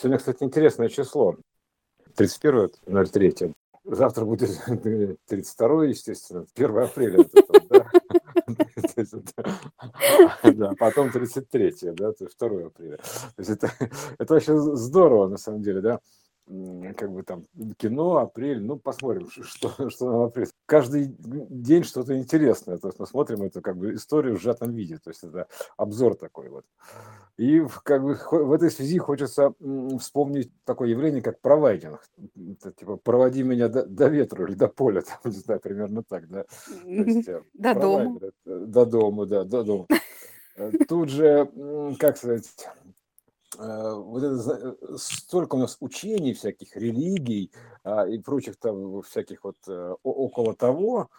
Сегодня, кстати, интересное число. 31.03. Завтра будет 32 естественно, 1 апреля. Да, потом 33 да, то есть 2 апреля. Это, это вообще здорово, на самом деле, да как бы там кино, апрель, ну посмотрим, что, что нам апрель. Каждый день что-то интересное, то есть мы смотрим эту как бы историю в сжатом виде, то есть это обзор такой вот. И как бы в этой связи хочется вспомнить такое явление, как провайдинг. Это, типа, проводи меня до, до ветра или до поля, там, не знаю, примерно так, да. Есть, э, до дома. До дома, да, до дома. Э, тут же, как сказать, вот это, э, столько у нас учений всяких, религий а, и прочих там всяких вот э, около того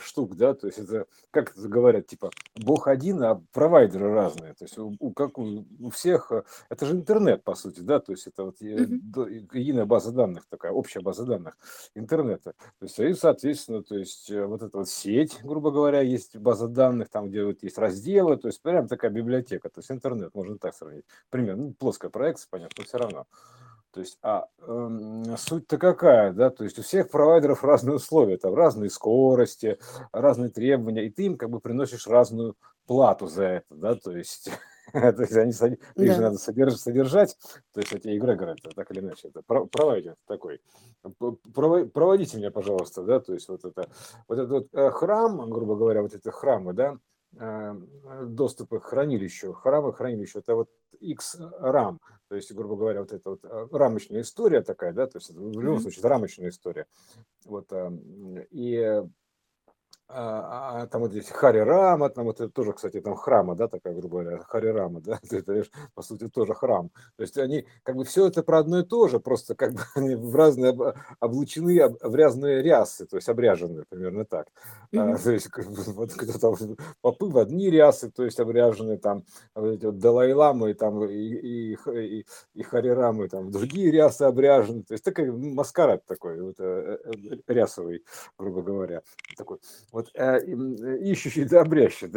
штук, да, то есть это, как это говорят, типа, Бог один, а провайдеры разные, то есть у, у, как у, у всех, это же интернет, по сути, да, то есть это вот mm-hmm. единая база данных такая, общая база данных интернета, то есть и, соответственно, то есть вот эта вот сеть, грубо говоря, есть база данных, там, где вот есть разделы, то есть прям такая библиотека, то есть интернет, можно так сравнить, примерно, ну, плоская проекция, понятно, но все равно. То есть, а э, суть-то какая, да, то есть у всех провайдеров разные условия, там разные скорости, разные требования, и ты им как бы приносишь разную плату за это, да, то есть, то есть они, их да. же надо содержать, содержать, то есть эти эгрегоры, это так или иначе, это провайдер такой. Проводите меня, пожалуйста, да, то есть вот это, вот этот вот э, храм, грубо говоря, вот эти храмы, да, Э, доступы к хранилищу, храмы хранилищу, это вот X-RAM, то есть, грубо говоря, вот эта вот э, рамочная история такая, да, то есть в любом случае это рамочная история. Вот, эм, и а, а, там вот здесь Хари Рама, там вот это тоже, кстати, там храма, да, такая, грубо говоря, Хари Рама, да, это, по сути, тоже храм. То есть они, как бы, все это про одно и то же, просто как бы они в разные, облучены в разные рясы, то есть обряжены, примерно так. Mm-hmm. А, то есть, как бы, вот кто-то попы в одни рясы, то есть обряжены там вот эти вот Далай-ламы там, и, и, и, и Хари Рамы там другие рясы обряжены, то есть такой маскарад такой, вот, э, э, рясовый, грубо говоря, такой вот, э, э, ищущий да обрящет,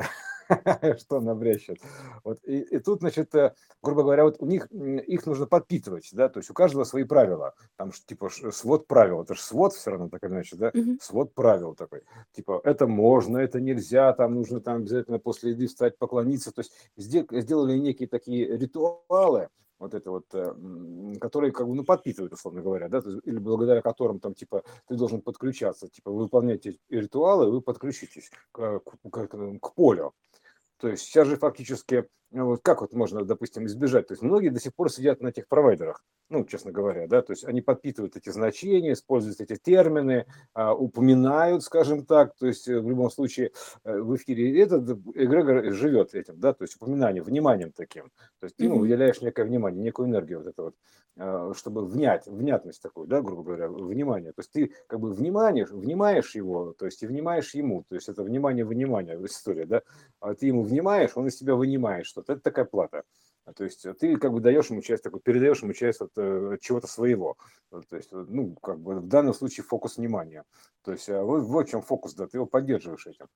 что он обрящет. Вот, и, и тут, значит, э, грубо говоря, вот у них, их нужно подпитывать, да, то есть у каждого свои правила, там, типа, свод правил, это же свод все равно, так или иначе, да, свод правил такой, типа, это можно, это нельзя, там нужно там обязательно после еды встать, поклониться, то есть сделали некие такие ритуалы, вот это вот, э, которые как бы, ну, подпитывают, условно говоря, да, или благодаря которым там, типа, ты должен подключаться, типа, вы выполняете ритуалы, вы подключитесь к, к, к, к полю. То есть сейчас же фактически, вот как вот можно, допустим, избежать? То есть многие до сих пор сидят на этих провайдерах, ну, честно говоря, да, то есть они подпитывают эти значения, используют эти термины, а, упоминают, скажем так, то есть э, в любом случае э, в эфире этот эгрегор живет этим, да, то есть упоминанием, вниманием таким, то есть ты ему выделяешь некое внимание, некую энергию вот это вот, а, чтобы внять, внятность такую, да, грубо говоря, внимание, то есть ты как бы внимаешь, внимаешь его, то есть и внимаешь ему, то есть это внимание, внимание, история, да, а ты ему внимаешь, он из тебя вынимает что-то, это такая плата. А, то есть э, ты как бы даешь ему часть, такой, передаешь ему часть от, от чего-то своего. То есть, э, ну, как бы в данном случае фокус внимания. То есть а, вот, вот в чем фокус, да, ты его поддерживаешь этим.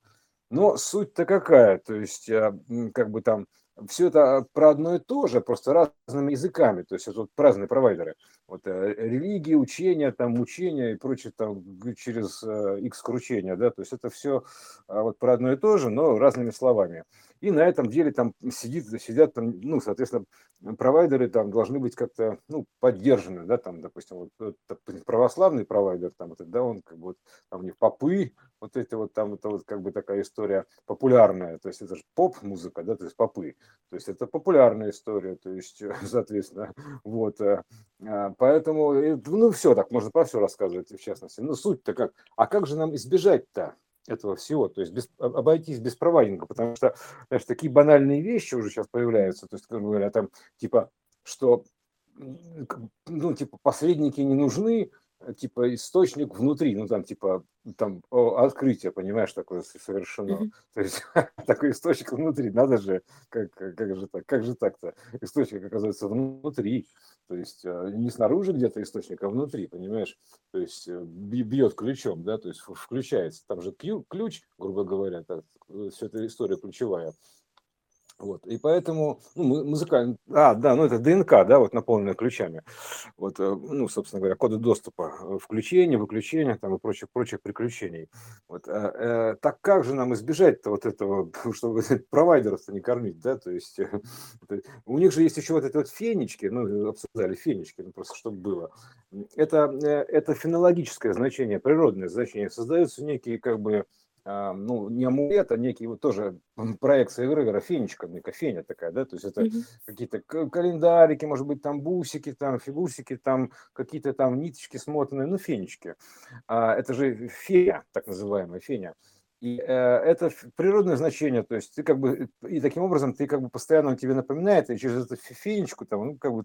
Но суть-то какая, то есть а, как бы там все это про одно и то же, просто разными языками, то есть это вот разные провайдеры. Вот э, религии, учения, там учения и прочее там через X кручения, да, то есть это все вот про одно и то же, но разными словами и на этом деле там сидит, сидят там, ну, соответственно, провайдеры там должны быть как-то, ну, поддержаны, да, там, допустим, вот, православный провайдер, там, вот, да, он как бы, вот, там них попы, вот эти вот там, это вот как бы такая история популярная, то есть это же поп-музыка, да, то есть попы, то есть это популярная история, то есть, соответственно, вот, э, а, поэтому, ну, все так, можно про все рассказывать, в частности, ну, суть-то как, а как же нам избежать-то? Этого всего, то есть без, обойтись без провайдинга, потому что, знаешь, такие банальные вещи уже сейчас появляются, то есть, как говоря, там, типа, что, ну, типа, посредники не нужны, типа источник внутри, ну там типа там открытие, понимаешь, такое совершено. Mm-hmm. То есть такой источник внутри, надо же, как, как же так, как же так-то? Источник оказывается внутри, то есть э, не снаружи где-то источник, а внутри, понимаешь? То есть э, бьет ключом, да, то есть включается, там же ключ, грубо говоря, так, все эта история ключевая. Вот, и поэтому, ну, музыкальный, а, да, ну, это ДНК, да, вот наполненная ключами, вот, э, ну, собственно говоря, коды доступа, э, включения, выключения, там, и прочих, прочих приключений. Вот, а, э, так как же нам избежать-то вот этого, чтобы провайдеров-то не кормить, да, то есть э, у них же есть еще вот эти вот фенечки, ну, обсуждали фенечки, ну, просто чтобы было. Это, это фенологическое значение, природное значение, создаются некие, как бы, ну, не амулет, а некий вот тоже проекция эгрегора, фенечка, некая феня такая, да, то есть это mm-hmm. какие-то календарики, может быть, там бусики, там фигусики, там какие-то там ниточки смотанные, ну, фенечки. А, это же фея, так называемая феня. И э, это природное значение, то есть ты как бы, и таким образом ты как бы постоянно он тебе напоминает, и через эту фенечку там, ну, как бы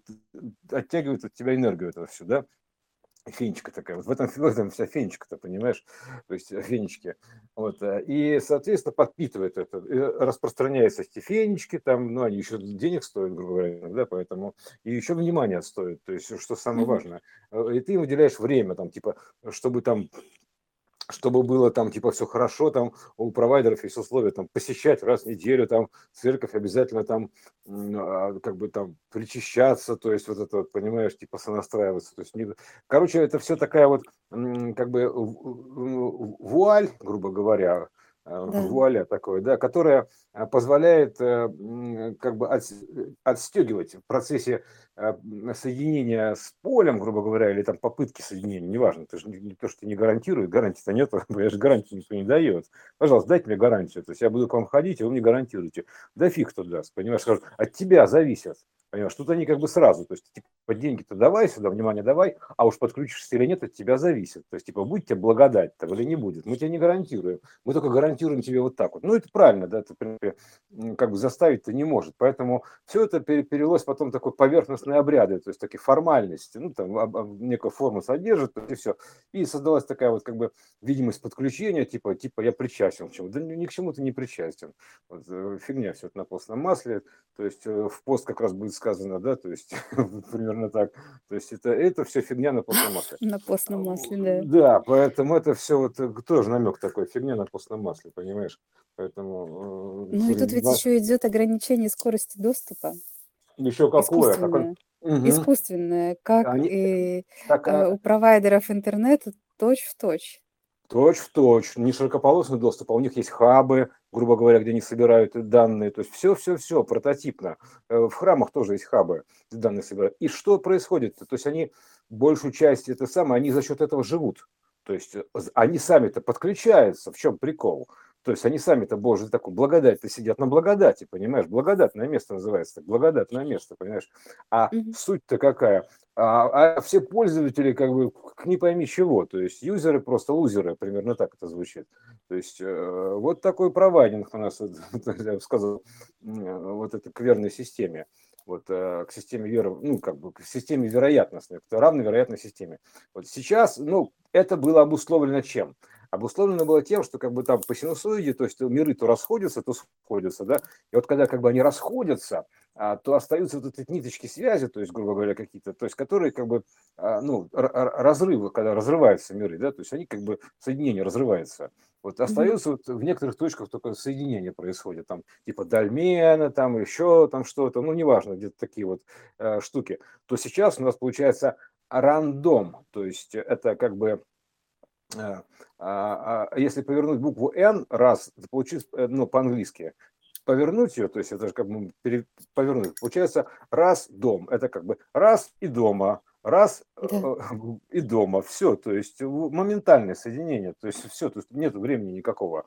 оттягивает от тебя энергию этого все, да, фенечка такая. Вот в этом, в этом вся фенечка-то, понимаешь? То есть э, фенечки. Вот. Э, и, соответственно, подпитывает это. И распространяются эти фенечки, там, ну, они еще денег стоят, грубо говоря, да, поэтому. И еще внимание стоит, то есть, что самое важное. Э, и ты им уделяешь время, там, типа, чтобы там чтобы было там типа все хорошо, там у провайдеров есть условия там посещать раз в неделю там церковь обязательно там а, как бы там причащаться, то есть вот это вот, понимаешь, типа сонастраиваться, то есть не... короче это все такая вот как бы вуаль, грубо говоря, да. вуаля такое, да, которая э, позволяет э, как бы от, отстегивать в процессе соединения с полем, грубо говоря, или там попытки соединения, неважно, это же не, то, что не гарантирует, гарантии-то нет, я же гарантии никто не дает. Пожалуйста, дайте мне гарантию, то есть я буду к вам ходить, и вы мне гарантируете. Да фиг кто даст, понимаешь, скажут, от тебя зависит. Понимаешь, тут они как бы сразу, то есть, типа, деньги-то давай сюда, внимание давай, а уж подключишься или нет, от тебя зависит. То есть, типа, будет тебе благодать там или не будет. Мы тебе не гарантируем. Мы только гарантируем тебе вот так вот. Ну, это правильно, да, принципе, как бы заставить-то не может. Поэтому все это перелилось потом такой поверхностные обряды, то есть, такие формальности, ну, там, некую форму содержит, и все. И создалась такая вот, как бы, видимость подключения, типа, типа, я причастен к чему. Да ни к чему ты не причастен. Вот, э, фигня все это на постном масле. То есть, э, в пост как раз будет сказано, да, то есть примерно так. То есть это, это все фигня на постном масле. На постном масле, да. Да, поэтому это все вот э, тоже намек такой, фигня на постном масле, понимаешь? Поэтому... Э, ну и тут ведь еще идет ограничение скорости доступа. Еще какое? Такое... Угу. Искусственное, как Они... и так, а... у провайдеров интернета точь в точь. Точь в точь, не широкополосный доступ, а у них есть хабы, грубо говоря, где они собирают данные. То есть все-все-все прототипно. Э, в храмах тоже есть хабы, где данные собирают. И что происходит? То есть они большую часть это самое, они за счет этого живут. То есть э, они сами-то подключаются. В чем прикол? То есть они сами-то, боже, такой благодать-то сидят на благодати, понимаешь? Благодатное место называется, так, благодатное место, понимаешь? А mm-hmm. суть-то какая? А, а все пользователи как бы не пойми чего, то есть юзеры просто лузеры, примерно так это звучит. То есть э, вот такой провайдинг у нас, я бы сказал, вот это к верной системе вот, э, к системе веры, ну, как бы к системе вероятностной, к равной вероятной системе. Вот сейчас, ну, это было обусловлено чем? Обусловлено было тем, что как бы там по синусоиде, то есть миры то расходятся, то сходятся, да, и вот когда как бы они расходятся, а, то остаются вот эти ниточки связи, то есть, грубо говоря, какие-то, то есть, которые как бы, а, ну, разрывы, когда разрываются миры, да, то есть они как бы соединение разрывается. Вот остается mm-hmm. вот в некоторых точках только соединение происходит, там типа дольмена, там еще там что-то, ну неважно, где-то такие вот э, штуки. То сейчас у нас получается рандом, то есть это как бы если повернуть букву N раз, получится, э, ну, по-английски, повернуть ее, то есть это же как бы повернуть, получается раз дом, это как бы раз и дома, раз да. Э, и дома, все, то есть моментальное соединение, то есть все, то есть нет времени никакого.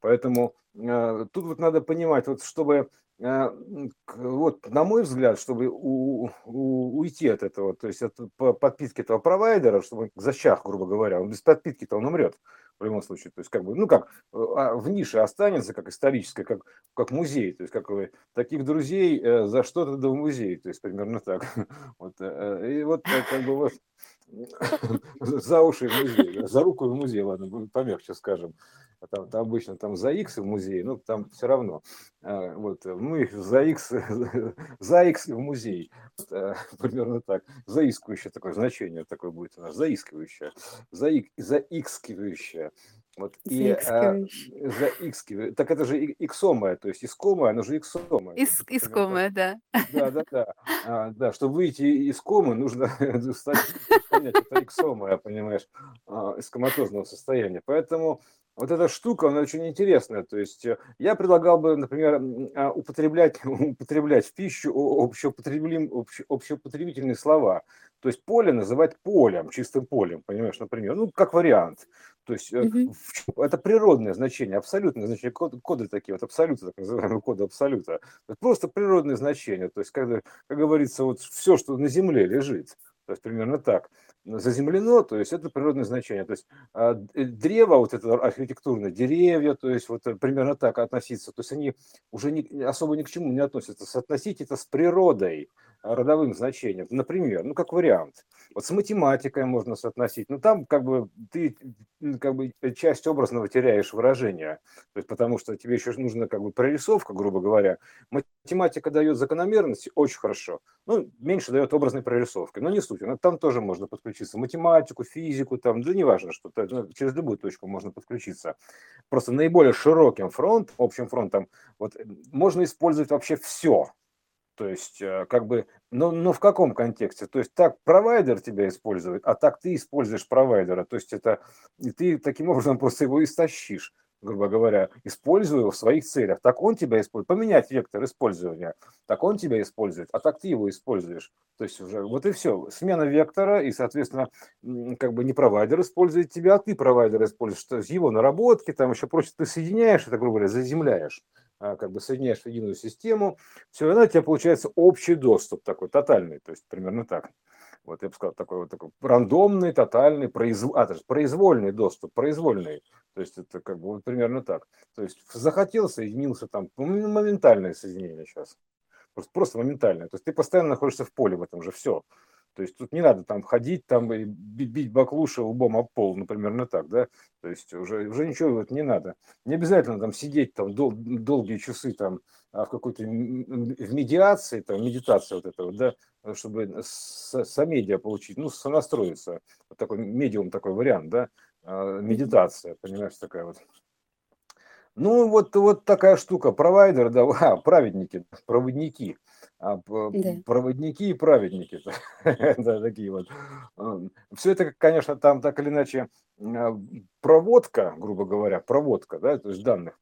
Поэтому э, тут вот надо понимать, вот чтобы вот, на мой взгляд, чтобы у, у, уйти от этого, то есть от подпитки этого провайдера, чтобы защах, грубо говоря, он без подпитки-то он умрет в любом случае. То есть, как бы, ну как, э, а, в нише останется, как историческое, как, как музей. То есть, как вы, таких друзей э, за что-то да в музей. То есть, примерно так. Вот, и вот, как бы, вот, за уши в музей, за руку в музей, ладно, помягче скажем. Там, там обычно там за X в музее, ну там все равно. А, вот, мы за X, за X в музей. А, примерно так. Заискивающее такое значение такое будет у нас. Заискивающее. За, заискивающее. Вот, и а, за X, так это же иксомая, то есть искомая, оно же иксомая. Ис, искомая, да. Да, да, да. А, да, чтобы выйти из комы, нужно понять, это иксомая, понимаешь, а, из коматозного состояния. Поэтому вот эта штука, она очень интересная. То есть э, я предлагал бы, например, а, употреблять, употреблять в пищу общеупотребим, общеупотребительные слова. То есть поле называть полем, чистым полем, понимаешь, например, ну, как вариант. То есть угу. это природное значение, абсолютное значение, коды, коды такие, вот абсолюты, так называемые коды абсолюта. Это просто природное значение. То есть, когда, как говорится, вот все, что на Земле лежит, то есть примерно так заземлено, то есть это природное значение. То есть а, древо, вот это архитектурное, деревья, то есть вот э, примерно так относиться, то есть они уже не, особо ни к чему не относятся. Соотносить это с природой, родовым значением. Например, ну как вариант. Вот с математикой можно соотносить. Но там как бы ты как бы часть образного теряешь выражение. То есть потому что тебе еще нужна как бы прорисовка, грубо говоря. Математика дает закономерности очень хорошо. Ну, меньше дает образной прорисовки. Но не суть. Но там тоже можно подключиться. Математику, физику, там, да неважно, что ну, через любую точку можно подключиться. Просто наиболее широким фронтом, общим фронтом, вот можно использовать вообще все то есть, э, как бы, но, но в каком контексте? То есть, так провайдер тебя использует, а так ты используешь провайдера. То есть, это и ты таким образом просто его истощишь, грубо говоря, используя его в своих целях. Так он тебя использует. Поменять вектор использования. Так он тебя использует, а так ты его используешь. То есть, уже вот и все. Смена вектора, и, соответственно, как бы не провайдер использует тебя, а ты провайдер используешь. То есть, его наработки, там еще прочее, ты соединяешь это, грубо говоря, заземляешь. А, как бы соединяешь в единую систему, все равно у тебя получается общий доступ такой, тотальный, то есть примерно так. Вот я бы сказал, такой вот такой рандомный, тотальный, произв... а, есть произвольный доступ, произвольный. То есть это как бы вот примерно так. То есть захотел, соединился там, моментальное соединение сейчас. Просто, просто моментальное. То есть ты постоянно находишься в поле в этом же, все. То есть тут не надо там ходить там и бить баклуши лбом об пол, ну так, да. То есть уже, уже ничего вот не надо. Не обязательно там сидеть там дол, долгие часы там а в какой-то в медиации, там медитация вот этого, да, чтобы с, с медиа получить, ну, сонастроиться. Вот такой медиум, такой вариант, да, а, медитация, понимаешь, такая вот. Ну, вот, вот такая штука, провайдер, да, а, праведники, проводники а Да. проводники и праведники, да, такие вот. Все это, конечно, там так или иначе а, проводка, грубо говоря, проводка, да, то есть данных,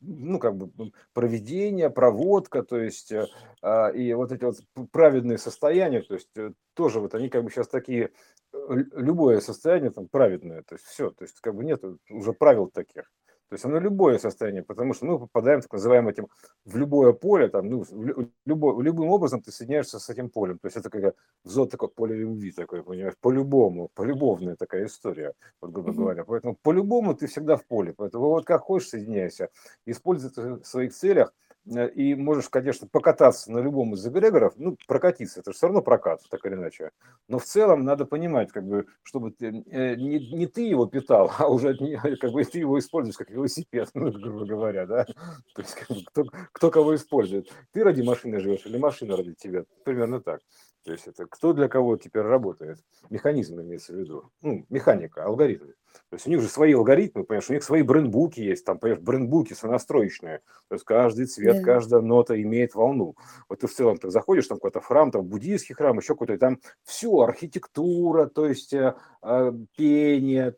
ну, как бы проведение, проводка, то есть э, а, и вот эти вот праведные состояния, то есть э, тоже вот они как бы сейчас такие, э, любое состояние там праведное, то есть все, то есть как бы нет уже правил таких. То есть оно любое состояние, потому что мы попадаем, так называемым этим, в любое поле, там, ну, в любой, любым образом ты соединяешься с этим полем. То есть это как взор такое поле любви такое, понимаешь, по-любому, полюбовная такая история, вот, грубо говоря. Поэтому по-любому ты всегда в поле. Поэтому вот как хочешь соединяйся, используй это в своих целях – и можешь, конечно, покататься на любом из эгрегоров, ну, прокатиться, это же все равно прокат, так или иначе. Но в целом надо понимать, как бы, чтобы ты, э, не, не ты его питал, а уже как бы ты его используешь как велосипед, ну, грубо говоря, да. То есть, как бы, кто, кто кого использует. Ты ради машины живешь или машина ради тебя, примерно так. То есть это кто для кого теперь работает. Механизм имеется в виду. Ну, механика, алгоритмы. То есть у них же свои алгоритмы, понимаешь, у них свои брендбуки есть, там, понимаешь, брендбуки сонастроечные. То есть каждый цвет, да. каждая нота имеет волну. Вот ты в целом ты заходишь, там какой-то храм, там буддийский храм, еще какой-то, там все, архитектура, то есть э, э пение,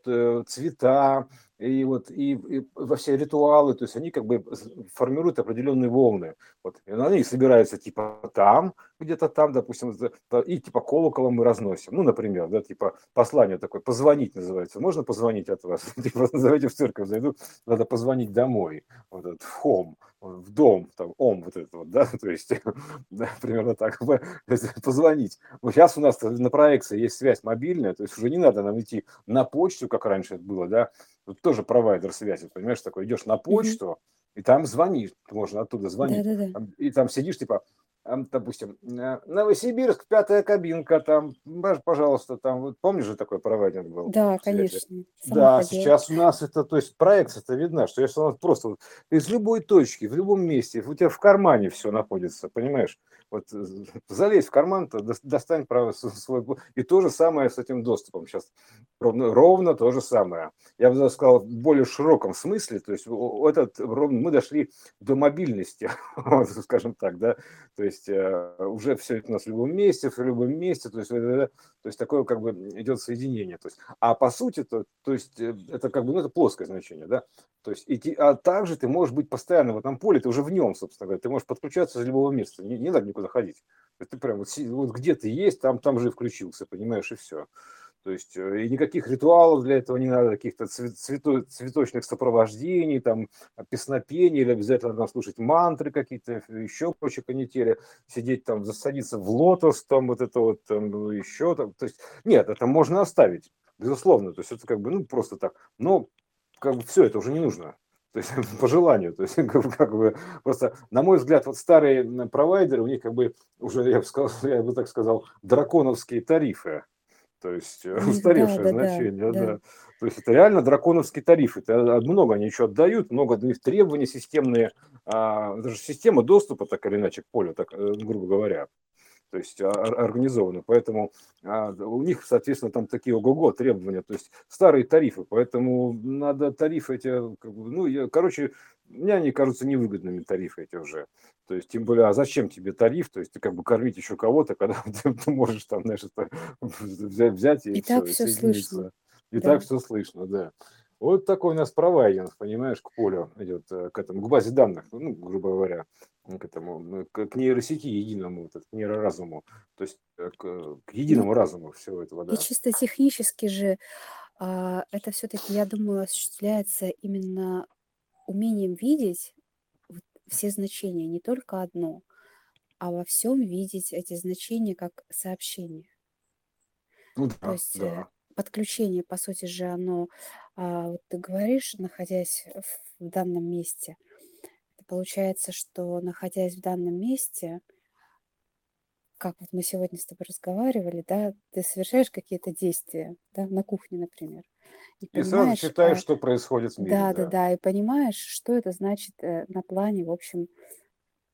цвета, и вот и, и во все ритуалы, то есть они как бы формируют определенные волны. Вот, и они собираются типа там, где-то там, допустим, и типа колоколом мы разносим. Ну, например, да, типа послание такое, позвонить называется. Можно позвонить от вас? Типа, назовите в церковь, зайду, надо позвонить домой, вот этот, в хом, в дом, там, ом, вот это вот, да, то есть, да, примерно так, позвонить. Вот сейчас у нас на проекции есть связь мобильная, то есть уже не надо нам идти на почту, как раньше это было, да, Тут тоже провайдер связи, понимаешь, такой, идешь на почту, mm-hmm. и там звонишь, можно оттуда звонить, Да-да-да. и там сидишь, типа, допустим, э, Новосибирск, пятая кабинка, там, пожалуйста, там, вот помнишь же такой провайдер был? Да, конечно. Да, ходила. сейчас у нас это, то есть проекция это видно, что если у нас просто вот, из любой точки, в любом месте, у тебя в кармане все находится, понимаешь? Вот залезь в карман, то достань право свой... И то же самое с этим доступом сейчас. Ровно, ровно то же самое. Я бы даже сказал, в более широком смысле, то есть этот, мы дошли до мобильности, скажем так, да, то есть э, уже все это у нас в любом месте, в любом месте, то есть, то есть такое как бы идет соединение. То есть, а по сути, то, то есть э, это как бы, ну это плоское значение, да, то есть, и, а также ты можешь быть постоянно в этом поле, ты уже в нем, собственно говоря, ты можешь подключаться из любого места, не, не надо никуда ходить. Ты прям вот, вот где ты есть, там, там же включился, понимаешь, и все. То есть э, и никаких ритуалов для этого не надо, каких-то цвето, цветочных сопровождений, там, песнопений, или обязательно там слушать мантры какие-то, еще прочие канители, сидеть там, засадиться в лотос, там вот это вот, там, ну, еще там. То есть нет, это можно оставить, безусловно. То есть это как бы, ну, просто так. Но как бы все это уже не нужно. То есть по желанию. То есть, как бы, просто, на мой взгляд, вот старые провайдеры, у них как бы уже, я бы, сказал, я бы так сказал, драконовские тарифы то есть э, устаревшее да, значение, да, да. да. То есть это реально драконовский тариф. Это много они еще отдают, много от них требований системные. А, это же система доступа, так или иначе, к полю, так, э, грубо говоря. То есть а, организованы. Поэтому а, у них, соответственно, там такие ого-го требования. То есть старые тарифы. Поэтому надо тарифы эти, ну, я, короче, мне они кажутся невыгодными тарифы эти уже. То есть, тем более, а зачем тебе тариф? То есть, ты как бы кормить еще кого-то, когда ты, ты можешь там, знаешь, это, взять, взять и, и все, так все слышно. И да. так все слышно, да. Вот такой у нас провайдинг, понимаешь, к полю идет, э, к этому, к базе данных, ну, грубо говоря, к этому, к, к нейросети единому, к нейроразуму, то есть э, к, к единому ну, разуму всего этого, да. И чисто технически же а, это все-таки, я думаю, осуществляется именно умением видеть все значения, не только одно, а во всем видеть эти значения как сообщение. Ну То да, есть э, да. подключение, по сути же, оно, а, вот ты говоришь, находясь в данном месте, получается, что находясь в данном месте, как вот мы сегодня с тобой разговаривали, да, ты совершаешь какие-то действия, да, на кухне, например. И, и сразу считаешь, а, что происходит в мире. Да, да, да, да, и понимаешь, что это значит э, на плане, в общем,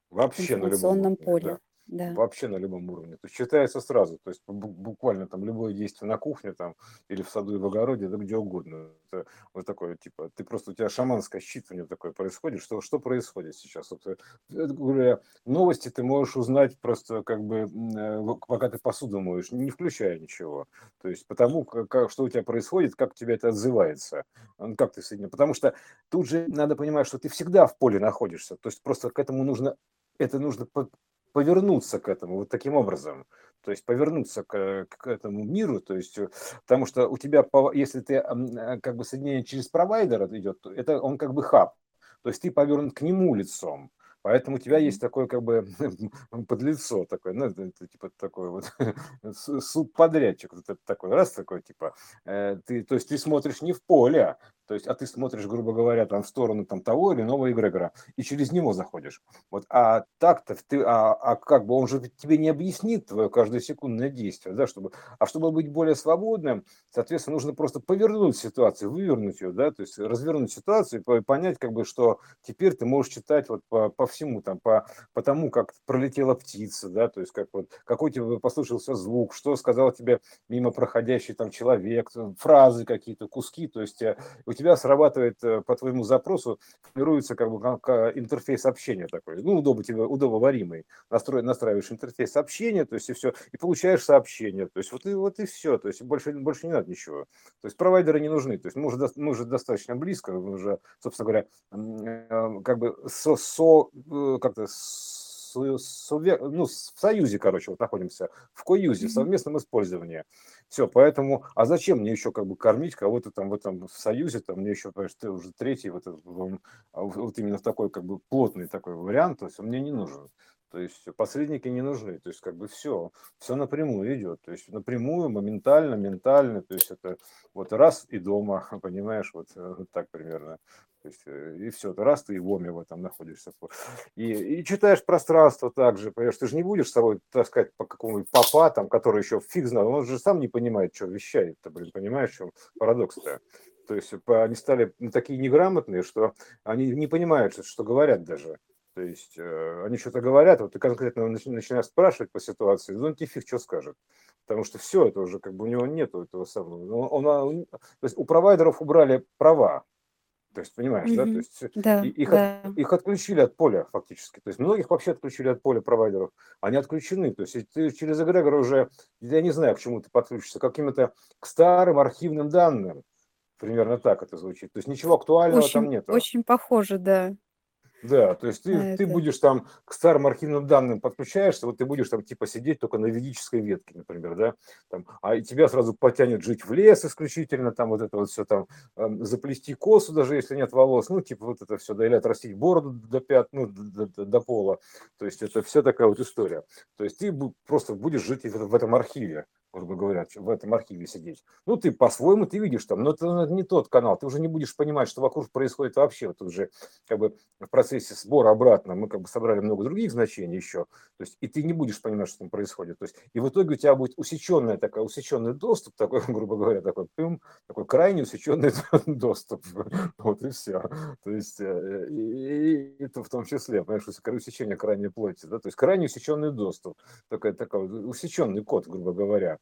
Вообще на любом поле. Да. Да. Вообще на любом уровне. То есть считается сразу. То есть буквально там любое действие на кухне там или в саду и в огороде, да где угодно. Это вот такое, типа, ты просто, у тебя шаманское считывание такое происходит. Что, что происходит сейчас? Вот, это, говоря, новости ты можешь узнать просто как бы, э, пока ты посуду моешь, не включая ничего. То есть потому, как, что у тебя происходит, как тебя это отзывается. Как ты соединен. Потому что тут же надо понимать, что ты всегда в поле находишься. То есть просто к этому нужно это нужно повернуться к этому вот таким образом, то есть повернуться к, к этому миру, то есть э, потому что у тебя, если ты э, как бы соединение через провайдер идет, это он как бы хаб, то есть ты повернут к нему лицом, Поэтому у тебя есть такое как бы подлицо такое, ну, это, типа такой вот субподрядчик, вот такой, раз такой, типа, э, ты, то есть ты смотришь не в поле, то есть, а ты смотришь, грубо говоря, там в сторону там того или иного эгрегора, и через него заходишь. Вот, а так-то ты, а, а как бы он же тебе не объяснит твое каждое секундное действие, да, чтобы, а чтобы быть более свободным, соответственно, нужно просто повернуть ситуацию, вывернуть ее, да, то есть развернуть ситуацию и понять, как бы, что теперь ты можешь читать вот по, по всему, там, по, по тому, как пролетела птица, да, то есть как вот, какой тебе послышался звук, что сказал тебе мимо проходящий там человек, фразы какие-то, куски, то есть э, у тебя срабатывает э, по твоему запросу, формируется как бы как интерфейс общения такой, ну, удобно тебе, удобоваримый, Настрои, настраиваешь интерфейс общения, то есть и все, и получаешь сообщение, то есть вот и, вот и все, то есть больше, больше не надо ничего. То есть провайдеры не нужны, то есть мы уже, мы уже достаточно близко, мы уже, собственно говоря, э, как бы со, со э, как-то ну, в союзе, короче, вот находимся, в коюзе, в совместном использовании. Все, поэтому, а зачем мне еще как бы кормить кого-то там в этом в союзе, там мне еще, понимаешь, ты уже третий, вот, а вот именно в такой как бы плотный такой вариант, то есть он мне не нужен. То есть посредники не нужны, то есть как бы все, все напрямую идет, то есть напрямую, моментально, ментально, то есть это вот раз и дома, понимаешь, вот, э, вот так примерно. То есть, э, и все, ты раз ты и в оме в этом находишься. И, и читаешь пространство также, понимаешь, ты же не будешь с собой таскать по какому-нибудь папа, там, который еще фиг знает, он же сам не понимает, что вещает-то, блин, понимаешь, в чем парадокс-то. То есть они стали такие неграмотные, что они не понимают, что говорят даже. То есть э, они что-то говорят, вот ты конкретно начинаешь спрашивать по ситуации, ну, он тебе фиг что скажет. Потому что все, это уже как бы у него нету этого самого. Он, он, то есть у провайдеров убрали права. То есть, понимаешь, да? То есть Да, их, да. их отключили от поля фактически. То есть многих вообще отключили от поля провайдеров. Они отключены. То есть ты через эгрегор уже, я не знаю, к чему ты подключишься, каким-то к старым архивным данным. Примерно так это звучит. То есть ничего актуального Очень, там нету. очень похоже, да, Да, то есть ты, на ты это. будешь там к старым архивным данным подключаешься, вот ты будешь там типа сидеть только на ведической ветке, например, да, там, а и тебя сразу потянет жить в лес исключительно, там вот это вот все там, эм, заплести косу, даже если нет волос, ну типа вот это все, да, или отрастить бороду до пят, ну до, до- до пола, то есть это все такая вот история. То есть ты просто будешь жить в этом архиве, грубо говоря, в этом архиве сидеть. Ну ты по-своему ты видишь там, но это не тот канал, ты уже не будешь понимать, что вокруг происходит вообще, вот уже как бы в процессе сбора обратно мы как бы собрали много других значений еще, то есть и ты не будешь понимать, что там происходит, то есть и в итоге у тебя будет усеченная такая, усеченный доступ, такой, грубо говоря, такой, пым, такой крайне усеченный доступ, вот и все, то есть э, и, и это в том числе, понимаешь, усечение крайней плоти, да, то есть крайне усеченный доступ, такой, такой усеченный код, грубо говоря,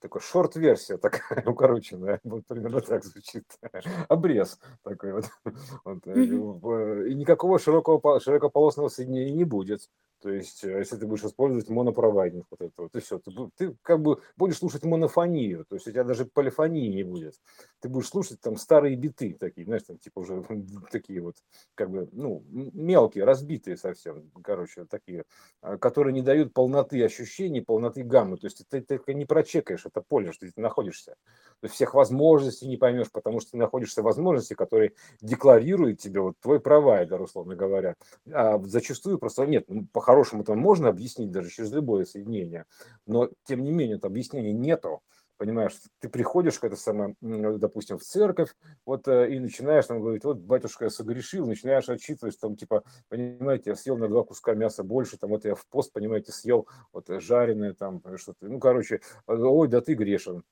такой шорт-версия такая укороченная, вот примерно так звучит, обрез такой вот, вот, э, в- и никакого широкого, по- широкополосного соединения не будет. То есть, э, если ты будешь использовать монопровайдинг, вот это вот, и все, ты, ты как бы будешь слушать монофонию, то есть у тебя даже полифонии не будет. Ты будешь слушать там старые биты такие, знаешь, там типа уже такие вот, как бы, ну, мелкие, разбитые совсем, короче, такие, а, которые не дают полноты ощущений, полноты гаммы. То есть ты, ты не прочекаешь это поле, что ты находишься. То есть всех возможностей не поймешь, потому что ты находишься в возможности, которые декларирует тебе вот твой провайдер, условно говоря. А зачастую просто нет, ну, по-хорошему там можно объяснить даже через любое соединение, но тем не менее, это объяснения нету. Понимаешь, ты приходишь к это самое, допустим, в церковь, вот э, и начинаешь там говорить, вот батюшка я согрешил, начинаешь отчитывать, там типа, понимаете, я съел на два куска мяса больше, там вот я в пост, понимаете, съел вот э, жареное там э, что-то, ну короче, э, ой, да ты грешен,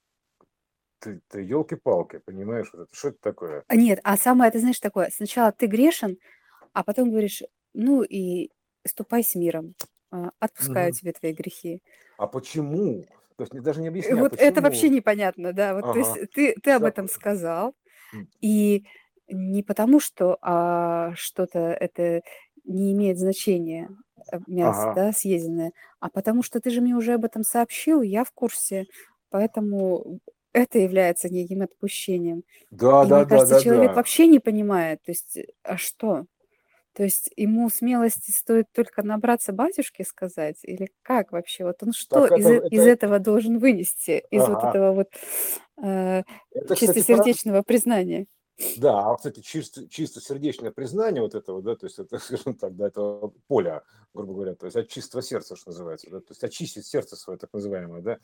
ты, ты елки-палки, понимаешь, вот это, что это такое? А Нет, а самое, ты знаешь, такое, сначала ты грешен, а потом говоришь, ну и ступай с миром, а, отпускаю Мгм. тебе твои грехи. А почему? То есть даже не Э, объясняй, Вот это вообще почему? непонятно, да. Вот, то есть Ага. ты, ты об этом сказал, и не потому, что а, что-то это не имеет значения, э, мясо, Ага. да, съеденное, а потому что ты же мне уже об этом сообщил, я в курсе, поэтому это является неким отпущением. Да, И да, мне да, кажется, да, человек да. вообще не понимает, то есть, а что? То есть ему смелости стоит только набраться батюшке сказать, или как вообще? Вот он что Так из, это, э- из это, этого должен вынести, из вот ага. этого вот э, Это, кстати, чистосердечного признания? Да, а, кстати, чисто, чисто сердечное признание вот этого, да, то есть это, скажем так, да, это поля, грубо говоря, то есть от чистого сердца, что называется, да, то есть очистить сердце свое, так называемое, да,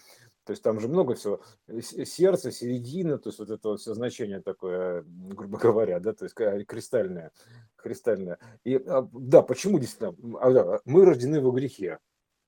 то есть там же много всего, э, с- сердце, середина, то есть вот это вот все значение такое, грубо говоря, да, то есть кристальное, кристальное. И, а, да, почему действительно, а, да, мы рождены во грехе,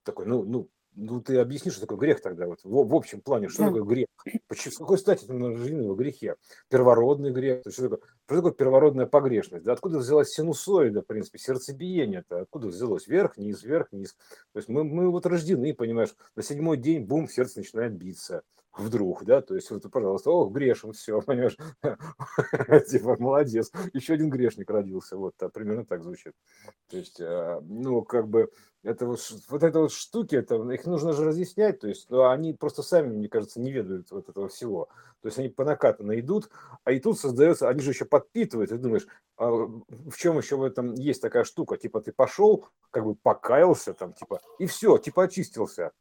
такой, ну, ну, ну, ты объясни, что такое грех тогда, вот, в, в общем плане, что Да. такое грех? Почему, с какой стати мы рождены во грехе? Первородный грех, то есть что такое, что такое первородная погрешность? Да откуда взялась синусоида, в принципе, сердцебиение-то, откуда взялось? Вверх, низ, вверх, низ. То есть мы, мы вот рождены, понимаешь, на седьмой день, бум, сердце начинает биться вдруг, да, то есть вот, пожалуйста, ох, грешим, все, понимаешь, типа, молодец, еще один грешник родился, вот, а, примерно так звучит. То есть, а, ну, как бы, это вот, вот это вот штуки, это, их нужно же разъяснять, то есть, ну, они просто сами, мне кажется, не ведают вот этого всего. То есть они по накатанной идут, а и тут создается, они же еще подпитывают, и думаешь, а в чем еще в этом есть такая штука, типа ты пошел, как бы покаялся там, типа, и все, типа очистился.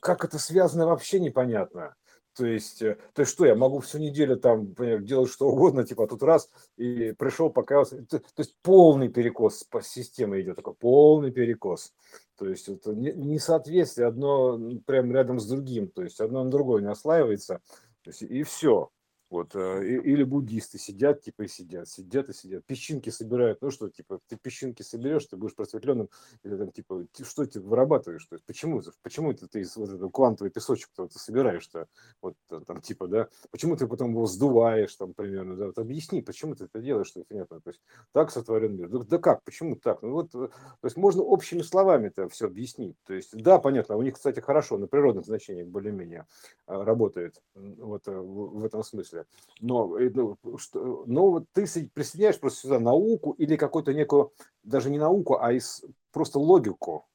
Как это связано, вообще непонятно. То есть, э, то есть что, я могу всю неделю там например, делать что угодно, типа тут раз и пришел, покаялся. То, то есть полный перекос по системе идет, такой полный перекос. То есть это не- несоответствие одно прям рядом с другим, то есть одно на другое не ослаивается, то есть, и все. Вот, э, или буддисты сидят, типа, и сидят, сидят и сидят. Песчинки собирают, ну что, типа, ты песчинки соберешь, ты будешь просветленным, или там, типа, что ты вырабатываешь, то есть, почему, почему это ты вот этот квантовый песочек -то, ты собираешь-то, вот, там, типа, да, почему ты потом его сдуваешь, там, примерно, да, вот объясни, почему ты это делаешь, что это нет, то есть, так сотворен мир, да, да как, почему так, ну вот, э, то есть, можно общими словами это все объяснить, то есть, да, понятно, у них, кстати, хорошо, на природных значениях более-менее работает, вот, э, в этом смысле, смысле. Но, э, ну, что, но ты присоединяешь просто сюда науку или какую-то некую, даже не науку, а из, просто логику.